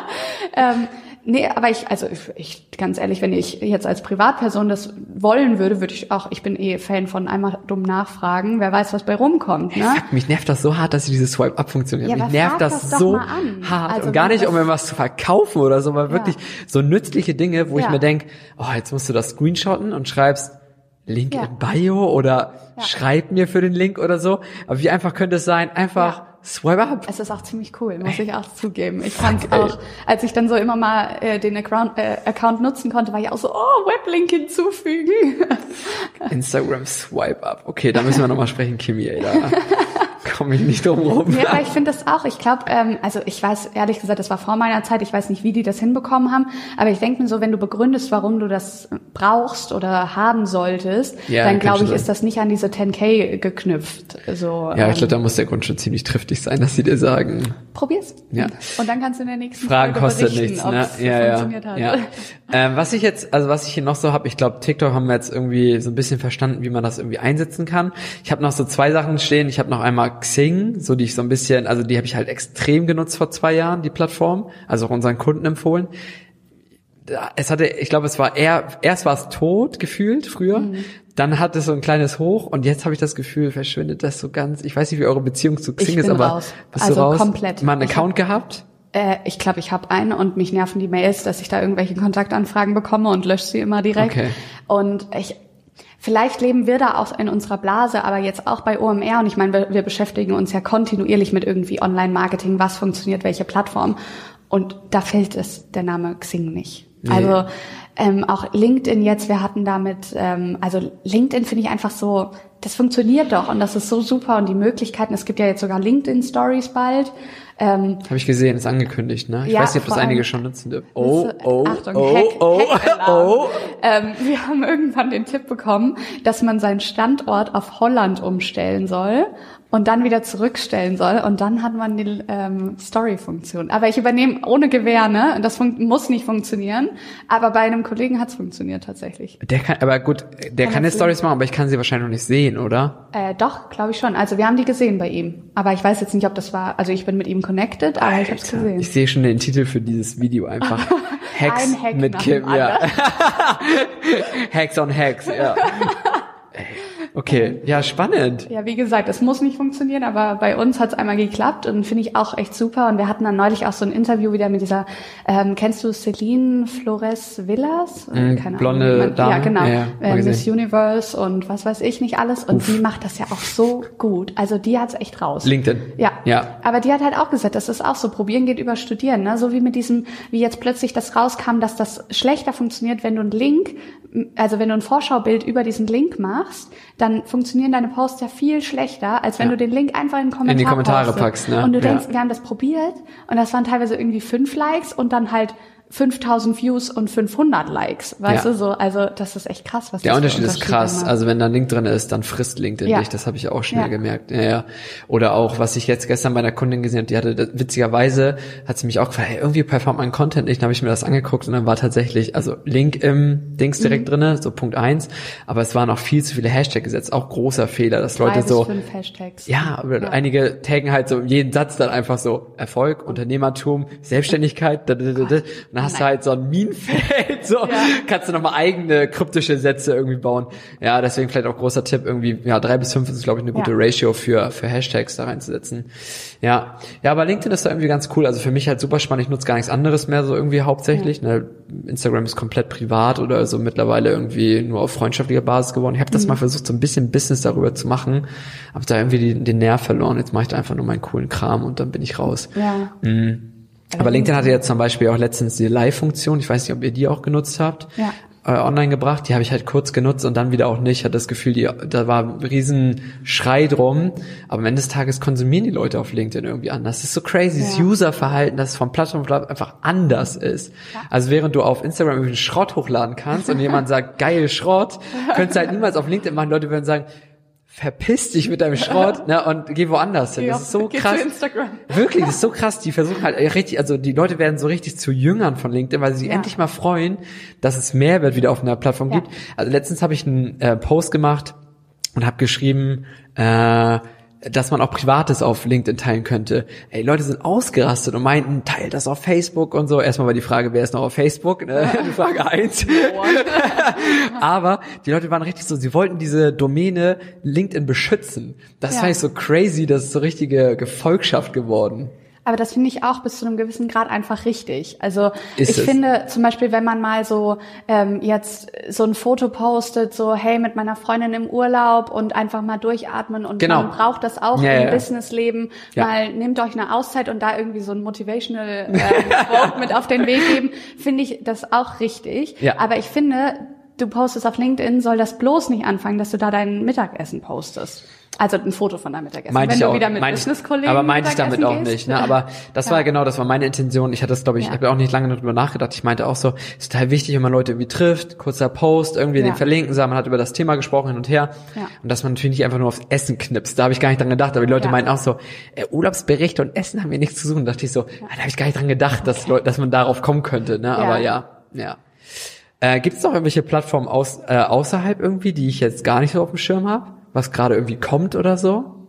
ähm, nee, aber ich, also ich, ich, ganz ehrlich, wenn ich jetzt als Privatperson das wollen würde, würde ich auch, ich bin eh Fan von einmal dumm nachfragen, wer weiß, was bei rumkommt, ne?
Fuck, mich nervt das so hart, dass sie diese Swipe-Up-Funktion
Ja,
haben.
aber
mich nervt das,
das
so hart.
Also
und gar nicht, um irgendwas zu verkaufen oder so, aber wirklich so nützliche Dinge, wo ich
Ja.
mir denk, oh, jetzt musst du das screenshotten und schreibst Link
Ja.
in Bio oder
Ja.
schreib mir für den Link oder so. Aber wie einfach könnte es sein? Einfach
Ja.
Swipe up.
Es ist auch ziemlich cool, muss ich auch zugeben. Ich fand's
ey.
auch, als ich dann so immer mal äh, den Account, äh, Account nutzen konnte, war ich auch so, oh, Weblink hinzufügen.
Instagram Swipe up. Okay, da müssen wir nochmal sprechen, Kimi, ey. Da komme ich nicht drum rum.
Ja, aber ich finde das auch. Ich glaube, ähm, also ich weiß ehrlich gesagt, das war vor meiner Zeit. Ich weiß nicht, wie die das hinbekommen haben. Aber ich denke mir so, wenn du begründest, warum du das brauchst oder haben solltest,
Ja,
dann glaube ich,
sein.
ist das nicht an diese 10k geknüpft. So,
Ja, ich
ähm,
glaube, da muss der Grund schon ziemlich triftig sein, dass sie dir sagen,
probier's.
Ja.
Und dann kannst du in der nächsten
Fragen
Folge
kostet nichts, ne? Ja, ja, ja. Ähm, was ich jetzt, also was ich hier noch so habe, ich glaube, TikTok haben wir jetzt irgendwie so ein bisschen verstanden, wie man das irgendwie einsetzen kann. Ich habe noch so zwei Sachen stehen. Ich habe noch einmal Xing, so die ich so ein bisschen, also die habe ich halt extrem genutzt vor zwei Jahren, die Plattform, also auch unseren Kunden empfohlen. Es hatte, ich glaube, es war eher, erst war es tot gefühlt früher,
Mhm.
dann hat es so ein kleines Hoch und jetzt habe ich das Gefühl, verschwindet das so ganz. Ich weiß nicht, wie eure Beziehung zu Xing
Ich
ist, aber
raus.
bist
Also
du raus?
komplett.
Mal einen Account gehabt?
Äh, ich glaube, ich habe einen und mich nerven die Mails, dass ich da irgendwelche Kontaktanfragen bekomme und lösche sie immer direkt.
Okay.
Und ich, vielleicht leben wir da auch in unserer Blase, aber jetzt auch bei OMR und ich meine, wir, wir beschäftigen uns ja kontinuierlich mit irgendwie Online-Marketing, was funktioniert, welche Plattform. Und da fällt es der Name Xing nicht.
Nee.
Also ähm, auch LinkedIn jetzt, wir hatten damit, ähm, also LinkedIn finde ich einfach so, das funktioniert doch und das ist so super und die Möglichkeiten, es gibt ja jetzt sogar LinkedIn Stories bald. Ähm,
Habe ich gesehen, ist angekündigt, ne? Ich
Ja,
weiß nicht, ob das einige schon nutzen dürfen. Oh,
Willst du-
oh,
Achtung,
oh,
Hack,
oh,
Hack-Alarm.
oh.
Ähm, wir haben irgendwann den Tipp bekommen, dass man seinen Standort auf Holland umstellen soll und dann wieder zurückstellen soll und dann hat man die ähm, Story-Funktion. Aber ich übernehme ohne Gewähr, ne? Das fun- muss nicht funktionieren, aber bei einem Kollegen hat's funktioniert tatsächlich.
Der kann, aber gut, der kann,
Kann
jetzt
das
Stories machen, aber ich kann sie wahrscheinlich noch nicht sehen, oder?
Äh, doch, glaube ich schon. Also wir haben die gesehen bei ihm. Aber ich weiß jetzt nicht, ob das war, also ich bin mit ihm connected, aber ich habe es gesehen.
Ich sehe schon den Titel für dieses Video einfach. Hacks
Ein
mit Kim, ja. Hacks on Hacks, ja. Okay, ja, spannend.
Ja, wie gesagt, es muss nicht funktionieren, aber bei uns hat es einmal geklappt und finde ich auch echt super. Und wir hatten dann neulich auch so ein Interview wieder mit dieser, ähm, kennst du Celine Flores Villas? Äh,
Mm, blonde
Man-
Dame.
Ja, genau.
Ja, ja,
äh, Miss. Universe und was weiß ich nicht alles. Und die macht das ja auch so gut. Also die hat's echt raus.
LinkedIn.
Ja.
Ja.
Aber die hat halt auch gesagt, das ist auch so, probieren geht über studieren, ne? So wie mit diesem, wie jetzt plötzlich das rauskam, dass das schlechter funktioniert, wenn du einen Link, also wenn du ein Vorschaubild über diesen Link machst, dann funktionieren deine Posts ja viel schlechter, als wenn
Ja.
du den Link einfach in den Kommentar
In die Kommentare packst, ne?
Und du
Ja.
denkst, wir haben das probiert und das waren teilweise irgendwie fünf Likes und dann halt 5000 Views und 500 Likes, weißt
Ja.
du so, also das ist echt krass, was
Der Unterschied ist krass.
macht.
Also wenn da ein Link drin ist, dann frisst LinkedIn
Ja.
dich. Das habe ich auch schnell
Ja.
gemerkt. Ja, ja. Oder auch, was ich jetzt gestern bei einer Kundin gesehen habe, die hatte, witzigerweise hat sie mich auch gefragt, hey, irgendwie performt mein Content nicht. Dann habe ich mir das angeguckt und dann war tatsächlich, also Link im Dings direkt
Mhm.
drinne, so Punkt eins. Aber es waren auch viel zu viele Hashtags gesetzt. Auch großer Fehler, dass
Drei
Leute so, ja,
Ja.
einige taggen halt so jeden Satz dann einfach so Erfolg, Unternehmertum, Selbstständigkeit, da, da, da, da. Dann hast Nein. du halt so ein Minenfeld, so ja. kannst du nochmal eigene kryptische Sätze irgendwie bauen. Ja, deswegen vielleicht auch großer Tipp, irgendwie, ja, drei bis fünf ist, glaube ich, eine gute ja. Ratio für, für Hashtags da reinzusetzen. Ja. Ja, aber LinkedIn ist da irgendwie ganz cool. Also für mich halt super spannend. Ich nutze gar nichts anderes mehr so irgendwie hauptsächlich. Ja. Ne? Instagram ist komplett privat oder so mittlerweile irgendwie nur auf freundschaftlicher Basis geworden. Ich habe das mhm. mal versucht, so ein bisschen Business darüber zu machen, habe da irgendwie die, den Nerv verloren. Jetzt mache ich da einfach nur meinen coolen Kram und dann bin ich raus. Ja. Mhm. Aber LinkedIn hatte jetzt zum Beispiel auch letztens die Live-Funktion. Ich weiß nicht, ob ihr die auch genutzt habt. Ja äh, online gebracht. Die habe ich halt kurz genutzt und dann wieder auch nicht. Hatte das Gefühl, die, da war ein riesen Schrei drum. Aber am Ende des Tages konsumieren die Leute auf LinkedIn irgendwie anders. Das ist so crazy. Ja. Das Userverhalten, das von Plattform einfach anders ist. Ja. Also während du auf Instagram irgendwie einen Schrott hochladen kannst und jemand sagt, geil Schrott, könntest du halt niemals auf LinkedIn machen. Leute würden sagen, verpiss dich mit deinem Schrott ne, und geh woanders hin. Ja, das ist so krass. Wirklich, das ist so krass. Die versuchen halt richtig, also die Leute werden so richtig zu Jüngern von LinkedIn, weil sie sich ja. endlich mal freuen, dass es Mehrwert wieder auf einer Plattform ja. gibt. Also letztens habe ich einen äh, Post gemacht und habe geschrieben, äh, dass man auch Privates auf LinkedIn teilen könnte. Ey, Leute sind ausgerastet und meinten, teilt das auf Facebook und so. Erstmal war die Frage, wer ist noch auf Facebook? Ne? Frage eins. Aber die Leute waren richtig so, sie wollten diese Domäne LinkedIn beschützen. Das ja. fand ich so crazy, das ist so richtige Gefolgschaft geworden.
Aber das finde ich auch bis zu einem gewissen Grad einfach richtig. Also Ist ich es? finde zum Beispiel, wenn man mal so ähm, jetzt so ein Foto postet, so hey mit meiner Freundin im Urlaub und einfach mal durchatmen und genau. man braucht das auch ja, im ja. Businessleben. Ja. Mal nehmt euch eine Auszeit und da irgendwie so ein motivational äh, Quote mit auf den Weg geben, finde ich das auch richtig. Ja. Aber ich finde, du postest auf LinkedIn, soll das bloß nicht anfangen, dass du da dein Mittagessen postest. Also ein Foto von deinem Mittagessen.
Meinte Wenn ich du auch, wieder mit Business-Kollegen Aber meinte ich damit auch nicht. Ne? Aber das ja. war genau, das war meine Intention. Ich hatte das, glaube ich, ja. ich habe auch nicht lange darüber nachgedacht. Ich meinte auch so, ist total wichtig, wenn man Leute irgendwie trifft, kurzer Post, irgendwie ja. den verlinken, sagen, man hat über das Thema gesprochen hin und her. Ja. Und dass man natürlich nicht einfach nur aufs Essen knipst. Da habe ich gar nicht dran gedacht. Aber die Leute ja. meinten auch so, äh, Urlaubsberichte und Essen haben wir nichts zu suchen. Da dachte ich so, ja. da habe ich gar nicht dran gedacht, dass, Leute, dass man darauf kommen könnte. Ne? Aber ja, ja. Äh, Gibt es noch irgendwelche Plattformen aus, äh, außerhalb irgendwie, die ich jetzt gar nicht so auf dem Schirm habe? Was gerade irgendwie kommt oder so?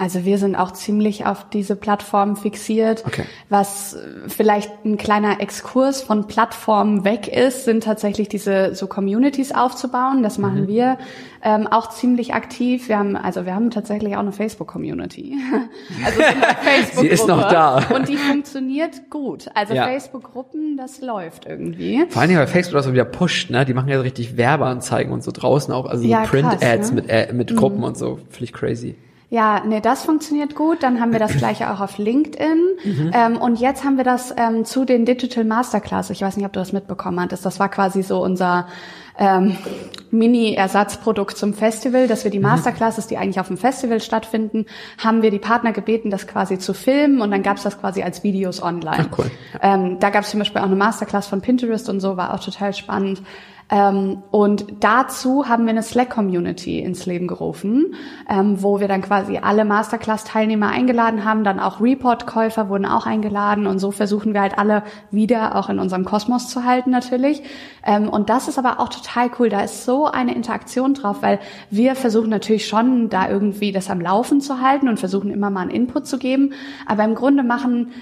Also wir sind auch ziemlich auf diese Plattform fixiert. Okay. Was vielleicht ein kleiner Exkurs von Plattformen weg ist, sind tatsächlich diese so Communities aufzubauen. Das machen mhm. wir ähm, auch ziemlich aktiv. Wir haben also wir haben tatsächlich auch eine Facebook-Community.
also Facebook Sie ist noch da
und die funktioniert gut. Also ja. Facebook-Gruppen, das läuft irgendwie.
Vor allen Dingen, weil Facebook das so wieder pusht, ne? Die machen ja so richtig Werbeanzeigen und so draußen auch, also ja, Print-Ads ne? mit äh, mit Gruppen mhm. und so. Ich crazy.
Ja, nee, das funktioniert gut. Dann haben wir das gleiche auch auf LinkedIn. Mhm. Ähm, und jetzt haben wir das ähm, zu den Digital Masterclass. Ich weiß nicht, ob du das mitbekommen hattest. Das war quasi so unser ähm, Mini-Ersatzprodukt zum Festival, dass wir die mhm. Masterclasses, die eigentlich auf dem Festival stattfinden, haben wir die Partner gebeten, das quasi zu filmen und dann gab's das quasi als Videos online. Ach, cool. Ähm, da gab's zum Beispiel auch eine Masterclass von Pinterest und so, war auch total spannend. Ähm, und dazu haben wir eine Slack-Community ins Leben gerufen, ähm, wo wir dann quasi alle Masterclass-Teilnehmer eingeladen haben. Dann auch Report-Käufer wurden auch eingeladen. Und so versuchen wir halt alle wieder auch in unserem Kosmos zu halten natürlich. Ähm, und das ist aber auch total cool. Da ist so eine Interaktion drauf, weil wir versuchen natürlich schon da irgendwie das am Laufen zu halten und versuchen immer mal einen Input zu geben. Aber im Grunde machen,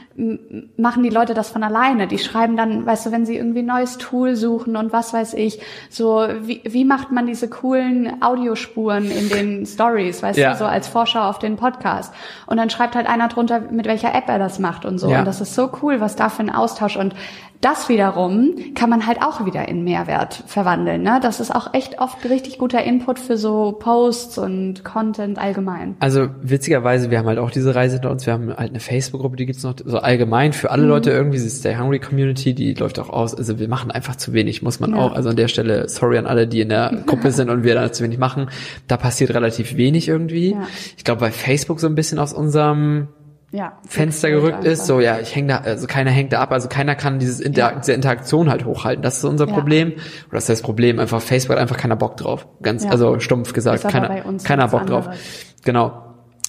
machen die Leute das von alleine. Die schreiben dann, weißt du, wenn sie irgendwie ein neues Tool suchen und was weiß ich, so, wie, wie macht man diese coolen Audiospuren in den Stories, weißt ja. du, so als Vorschau auf den Podcast. Und dann schreibt halt einer drunter, mit welcher App er das macht und so. Ja. Und das ist so cool, was da für ein Austausch und das wiederum kann man halt auch wieder in Mehrwert verwandeln. Ne? Das ist auch echt oft richtig guter Input für so Posts und Content allgemein.
Also witzigerweise, wir haben halt auch diese Reise hinter uns. Wir haben halt eine Facebook-Gruppe, die gibt's noch so allgemein für alle mhm. Leute irgendwie. Ist der Hungry Community, die läuft auch aus. Also wir machen einfach zu wenig, muss man ja. auch. Also an der Stelle, sorry an alle, die in der Gruppe sind und wir da zu wenig machen. Da passiert relativ wenig irgendwie. Ja. Ich glaube, bei Facebook so ein bisschen aus unserem ja, Fenster gerückt ist, so ja, ich hänge da, also keiner hängt da ab, also keiner kann dieses Inter ja. diese Interaktion halt hochhalten. Das ist unser ja. Problem. Oder das ist das Problem, einfach Facebook hat einfach keiner Bock drauf. Ganz, ja. also stumpf gesagt, keiner, keiner Bock anderes. drauf. Genau.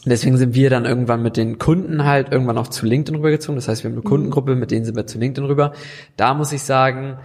Deswegen sind wir dann irgendwann mit den Kunden halt irgendwann auch zu LinkedIn rübergezogen. Das heißt, wir haben eine mhm. Kundengruppe, mit denen sind wir zu LinkedIn rüber. Da muss ich sagen,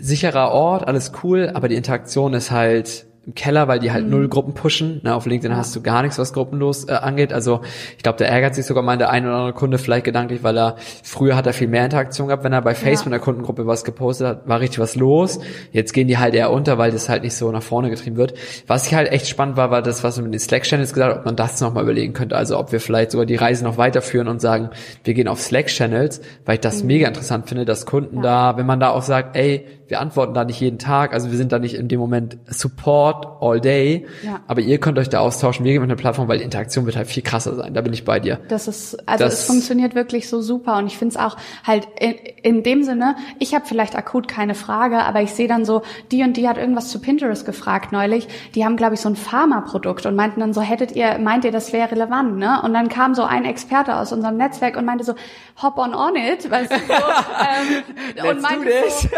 sicherer Ort, alles cool, aber die Interaktion ist halt im Keller, weil die halt mhm. null Gruppen pushen. Ne, auf LinkedIn hast du gar nichts, was gruppenlos äh, angeht. Also ich glaube, da ärgert sich sogar mal der ein oder andere Kunde vielleicht gedanklich, weil er früher hat er viel mehr Interaktion gehabt, wenn er bei Facebook ja. in der Kundengruppe was gepostet hat, war richtig was los. Jetzt gehen die halt eher unter, weil das halt nicht so nach vorne getrieben wird. Was ich halt echt spannend war, war das, was wir mit den Slack-Channels gesagt haben, ob man das nochmal überlegen könnte. Also ob wir vielleicht sogar die Reise noch weiterführen und sagen, wir gehen auf Slack-Channels, weil ich das mhm. mega interessant finde, dass Kunden ja. da, wenn man da auch sagt, ey, wir antworten da nicht jeden Tag, also wir sind da nicht in dem Moment Support all day, ja. aber ihr könnt euch da austauschen, wir gehen mit einer Plattform, weil die Interaktion wird halt viel krasser sein, da bin ich bei dir.
Das ist, also das, es funktioniert wirklich so super und ich finde es auch halt in, in dem Sinne, ich habe vielleicht akut keine Frage, aber ich sehe dann so, die und die hat irgendwas zu Pinterest gefragt neulich, die haben glaube ich so ein Pharma-Produkt und meinten dann so, hättet ihr, meint ihr, das wäre relevant, ne? Und dann kam so ein Experte aus unserem Netzwerk und meinte so, hop on on it, weißt du, so, ähm, und meinte so,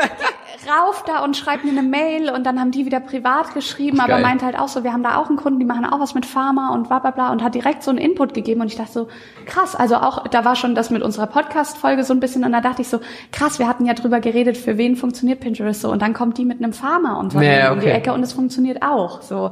rauf da und schreib mir eine Mail und dann haben die wieder privat geschrieben, aber meint halt auch so, wir haben da auch einen Kunden, die machen auch was mit Pharma und bla bla bla und hat direkt so einen Input gegeben und ich dachte so, krass, also auch, da war schon das mit unserer Podcast-Folge so ein bisschen und da dachte ich so, krass, wir hatten ja drüber geredet, für wen funktioniert Pinterest so und dann kommt die mit einem Pharma und
nee, okay.
um die Ecke und es funktioniert auch so.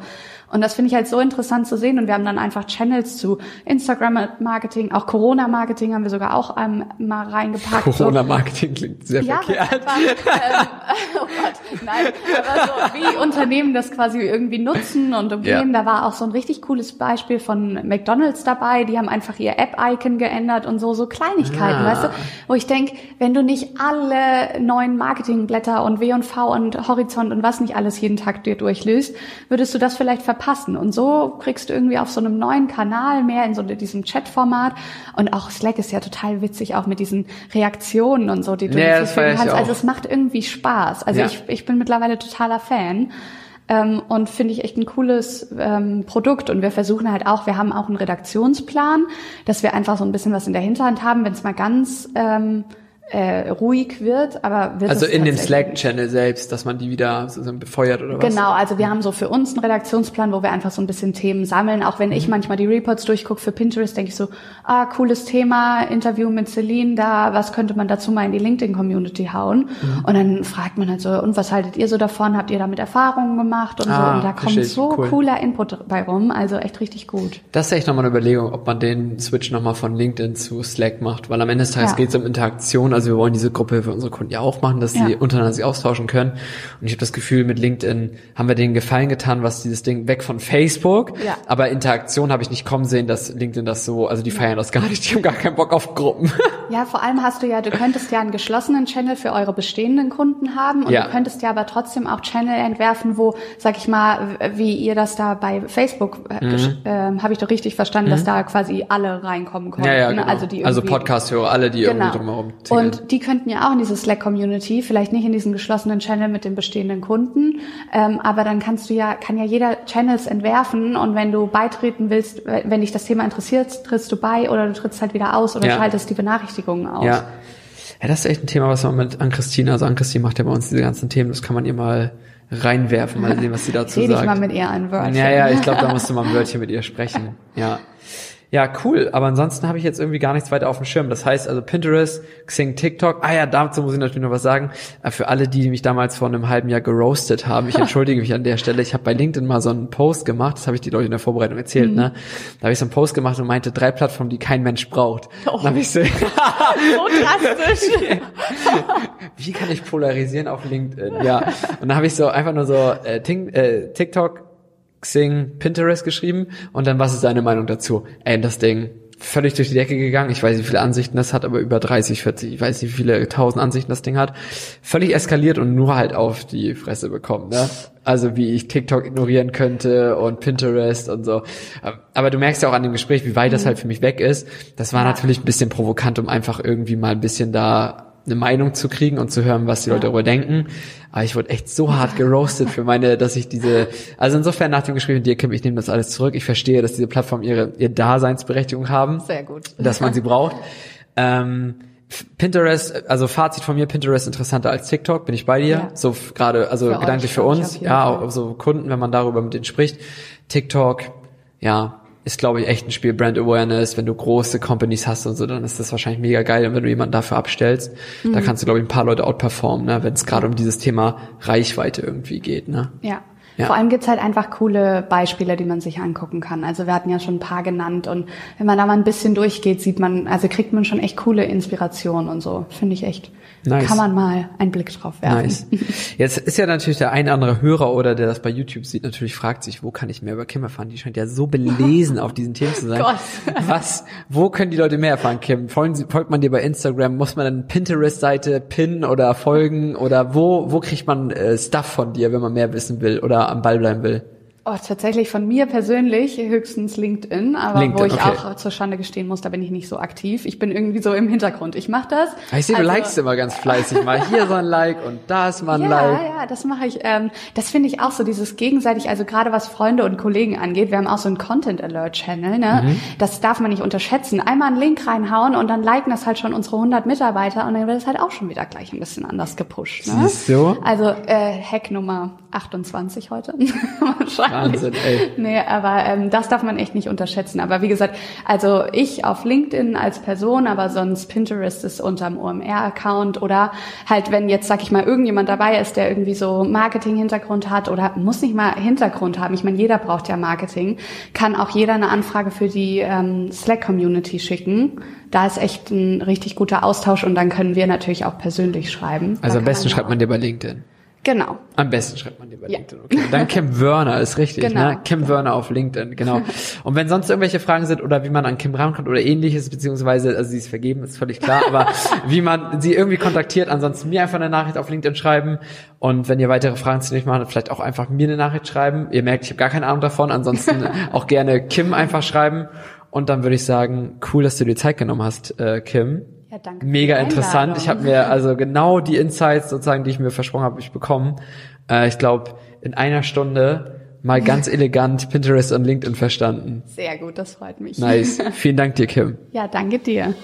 Und das finde ich halt so interessant zu sehen. Und wir haben dann einfach Channels zu Instagram-Marketing, auch Corona-Marketing haben wir sogar auch ähm, mal reingepackt.
Corona-Marketing klingt sehr ja, verkehrt. War, ähm,
oh Gott, nein, aber so wie Unternehmen das quasi irgendwie nutzen und umgehen. Ja. Da war auch so ein richtig cooles Beispiel von McDonalds dabei. Die haben einfach ihr App-Icon geändert und so, so Kleinigkeiten, ah. weißt du? Wo ich denk, wenn du nicht alle neuen Marketingblätter und W&V und Horizont und was nicht alles jeden Tag dir durchlöst, würdest du das vielleicht verpassen verpassen. Und so kriegst du irgendwie auf so einem neuen Kanal mehr in so diesem Chat-Format. Und auch Slack ist ja total witzig, auch mit diesen Reaktionen und so, die du
ja, hinzufügen kannst.
Also es macht irgendwie Spaß. Also ja. ich, ich bin mittlerweile totaler Fan. Ähm, und finde ich echt ein cooles ähm, Produkt. Und wir versuchen halt auch, wir haben auch einen Redaktionsplan, dass wir einfach so ein bisschen was in der Hinterhand haben, wenn es mal ganz ähm, äh, ruhig wird, aber wird
also in dem Slack-Channel selbst, dass man die wieder sozusagen befeuert oder was?
Genau, also wir haben so für uns einen Redaktionsplan, wo wir einfach so ein bisschen Themen sammeln. Auch wenn ich mhm. manchmal die Reports durchgucke für Pinterest, denke ich so, ah, cooles Thema, Interview mit Celine, da, was könnte man dazu mal in die LinkedIn-Community hauen? Mhm. Und dann fragt man halt so, und was haltet ihr so davon? Habt ihr damit Erfahrungen gemacht und ah, so? Und da kommt so cool. cooler Input bei rum, also echt richtig gut.
Das ist echt nochmal eine Überlegung, ob man den Switch nochmal von LinkedIn zu Slack macht, weil am Ende des Tages ja. geht es um Interaktion, also also wir wollen diese Gruppe für unsere Kunden ja auch machen, dass sie ja. untereinander sich austauschen können. Und ich habe das Gefühl, mit LinkedIn haben wir denen Gefallen getan, was dieses Ding weg von Facebook. Ja. Aber Interaktion habe ich nicht kommen sehen, dass LinkedIn das so, also die feiern das gar nicht, die haben gar keinen Bock auf Gruppen.
Ja, vor allem hast du ja, du könntest ja einen geschlossenen Channel für eure bestehenden Kunden haben und ja. du könntest ja aber trotzdem auch Channel entwerfen, wo, sag ich mal, wie ihr das da bei Facebook, äh, mhm. äh, habe ich doch richtig verstanden, mhm. dass da quasi alle reinkommen konnten. Ja,
ja, genau. Also die also Podcast-Hörer, alle, die genau. irgendwie drumherum
tingeln. Und die könnten ja auch in diese Slack-Community, vielleicht nicht in diesen geschlossenen Channel mit den bestehenden Kunden, ähm, aber dann kannst du ja, kann ja jeder Channels entwerfen und wenn du beitreten willst, wenn dich das Thema interessiert, trittst du bei oder du trittst halt wieder aus oder ja. schaltest die Benachrichtigung Berechtigungen aus.
Ja. ja, das ist echt ein Thema, was man mit Ann-Christine, also Ann-Christine macht ja bei uns diese ganzen Themen, das kann man ihr mal reinwerfen, mal sehen, was sie dazu Rede sagt.
Ich mal mit ihr ein Wörtchen.
Ja, ja, ich glaube, da musst du mal ein Wörtchen mit ihr sprechen. Ja. Ja, cool. Aber ansonsten habe ich jetzt irgendwie gar nichts weiter auf dem Schirm. Das heißt also Pinterest, Xing, TikTok. Ah ja, dazu muss ich natürlich noch was sagen. Äh, für alle, die mich damals vor einem halben Jahr geroastet haben, ich entschuldige mich an der Stelle. Ich habe bei LinkedIn mal so einen Post gemacht. Das habe ich die Leute in der Vorbereitung erzählt. Mhm. Ne? Da habe ich so einen Post gemacht und meinte drei Plattformen, die kein Mensch braucht. Oh. Dann ich so, so drastisch. Wie kann ich polarisieren auf LinkedIn? Ja. Und dann habe ich so einfach nur so äh, äh TikTok Xing, Pinterest geschrieben und dann, was ist deine Meinung dazu? Ey, das Ding völlig durch die Decke gegangen. Ich weiß nicht, wie viele Ansichten das hat, aber über 30, 40, ich weiß nicht, wie viele tausend Ansichten das Ding hat. Völlig eskaliert und nur halt auf die Fresse bekommen, ne? Also wie ich TikTok ignorieren könnte und Pinterest und so. Aber du merkst ja auch an dem Gespräch, wie weit das mhm. halt für mich weg ist. Das war natürlich ein bisschen provokant, um einfach irgendwie mal ein bisschen da eine Meinung zu kriegen und zu hören, was die Leute darüber denken. Aber ich wurde echt so hart geroastet für meine, dass ich diese, also insofern nach dem Gespräch mit dir, Kim, ich nehme das alles zurück. Ich verstehe, dass diese Plattformen ihre, ihr Daseinsberechtigung haben.
Sehr gut.
Dass man sie braucht. Ähm, Pinterest, also Fazit von mir, Pinterest interessanter als TikTok, bin ich bei dir. Ja. So gerade, also für gedanklich euch, für uns, ja, auch so Kunden, wenn man darüber mit denen spricht. TikTok, ja, ist, glaube ich, echt ein Spiel Brand Awareness. Wenn du große Companies hast und so, dann ist das wahrscheinlich mega geil. Und wenn du jemanden dafür abstellst, mhm. da kannst du, glaube ich, ein paar Leute outperformen, ne? wenn es gerade um dieses Thema Reichweite irgendwie geht. Ne?
Ja. Ja. Vor allem gibt's halt einfach coole Beispiele, die man sich angucken kann. Also wir hatten ja schon ein paar genannt und wenn man da mal ein bisschen durchgeht, sieht man, also kriegt man schon echt coole Inspirationen und so. Finde ich echt. Nice. Kann man mal einen Blick drauf werfen. Nice.
Jetzt ist ja natürlich der ein andere Hörer oder der das bei YouTube sieht, natürlich fragt sich, wo kann ich mehr über Kim erfahren? Die scheint ja so belesen auf diesen Themen zu sein. Gott. Was, wo können die Leute mehr erfahren, Kim? Folgen Sie, folgt man dir bei Instagram? Muss man eine Pinterest-Seite pinnen oder folgen? Oder wo, wo kriegt man äh, Stuff von dir, wenn man mehr wissen will oder am Ball bleiben will?
Oh, tatsächlich von mir persönlich höchstens LinkedIn, aber LinkedIn, wo ich okay. auch zur Schande gestehen muss, da bin ich nicht so aktiv. Ich bin irgendwie so im Hintergrund. Ich mache das.
Ich sehe, also, du likest immer ganz fleißig. Mal hier so ein Like und da ist mal ein ja, Like.
Ja, ja, das mache ich. Ähm, das finde ich auch so, dieses gegenseitig, also gerade was Freunde und Kollegen angeht. Wir haben auch so einen Content Alert Channel, ne? Mhm. Das darf man nicht unterschätzen. Einmal einen Link reinhauen und dann liken das halt schon unsere 100 Mitarbeiter und dann wird es halt auch schon wieder gleich ein bisschen anders gepusht. Ne?
Siehst du?
Also äh, Hack Nummer 28 heute. Wahrscheinlich. Wahnsinn, ey. Nee, aber ähm, das darf man echt nicht unterschätzen. Aber wie gesagt, also ich auf LinkedIn als Person, aber sonst Pinterest ist unterm OMR-Account oder halt, wenn jetzt, sag ich mal, irgendjemand dabei ist, der irgendwie so Marketing-Hintergrund hat oder muss nicht mal Hintergrund haben. Ich meine, jeder braucht ja Marketing. Kann auch jeder eine Anfrage für die ähm, Slack-Community schicken da ist echt ein richtig guter Austausch und dann können wir natürlich auch persönlich schreiben.
Also am besten schreibt man dir bei LinkedIn.
Genau.
Am besten schreibt man dir bei ja. LinkedIn. Okay. Dann Kim Werner ist richtig, genau. ne? Kim Werner auf LinkedIn, genau. Und wenn sonst irgendwelche Fragen sind oder wie man an Kim rankommt oder ähnliches, beziehungsweise, also sie ist vergeben, ist völlig klar, aber wie man sie irgendwie kontaktiert, ansonsten mir einfach eine Nachricht auf LinkedIn schreiben. Und wenn ihr weitere Fragen zu nicht machen, vielleicht auch einfach mir eine Nachricht schreiben. Ihr merkt, ich habe gar keine Ahnung davon. Ansonsten auch gerne Kim einfach schreiben. Und dann würde ich sagen, cool, dass du dir Zeit genommen hast, äh, Kim. Ja, danke. Mega interessant. Ich habe mir also genau die Insights sozusagen, die ich mir versprochen habe, ich bekommen. Äh, ich glaube, in einer Stunde mal ganz elegant Pinterest und LinkedIn verstanden.
Sehr gut, das freut mich.
Nice. Vielen Dank dir, Kim.
Ja, danke dir.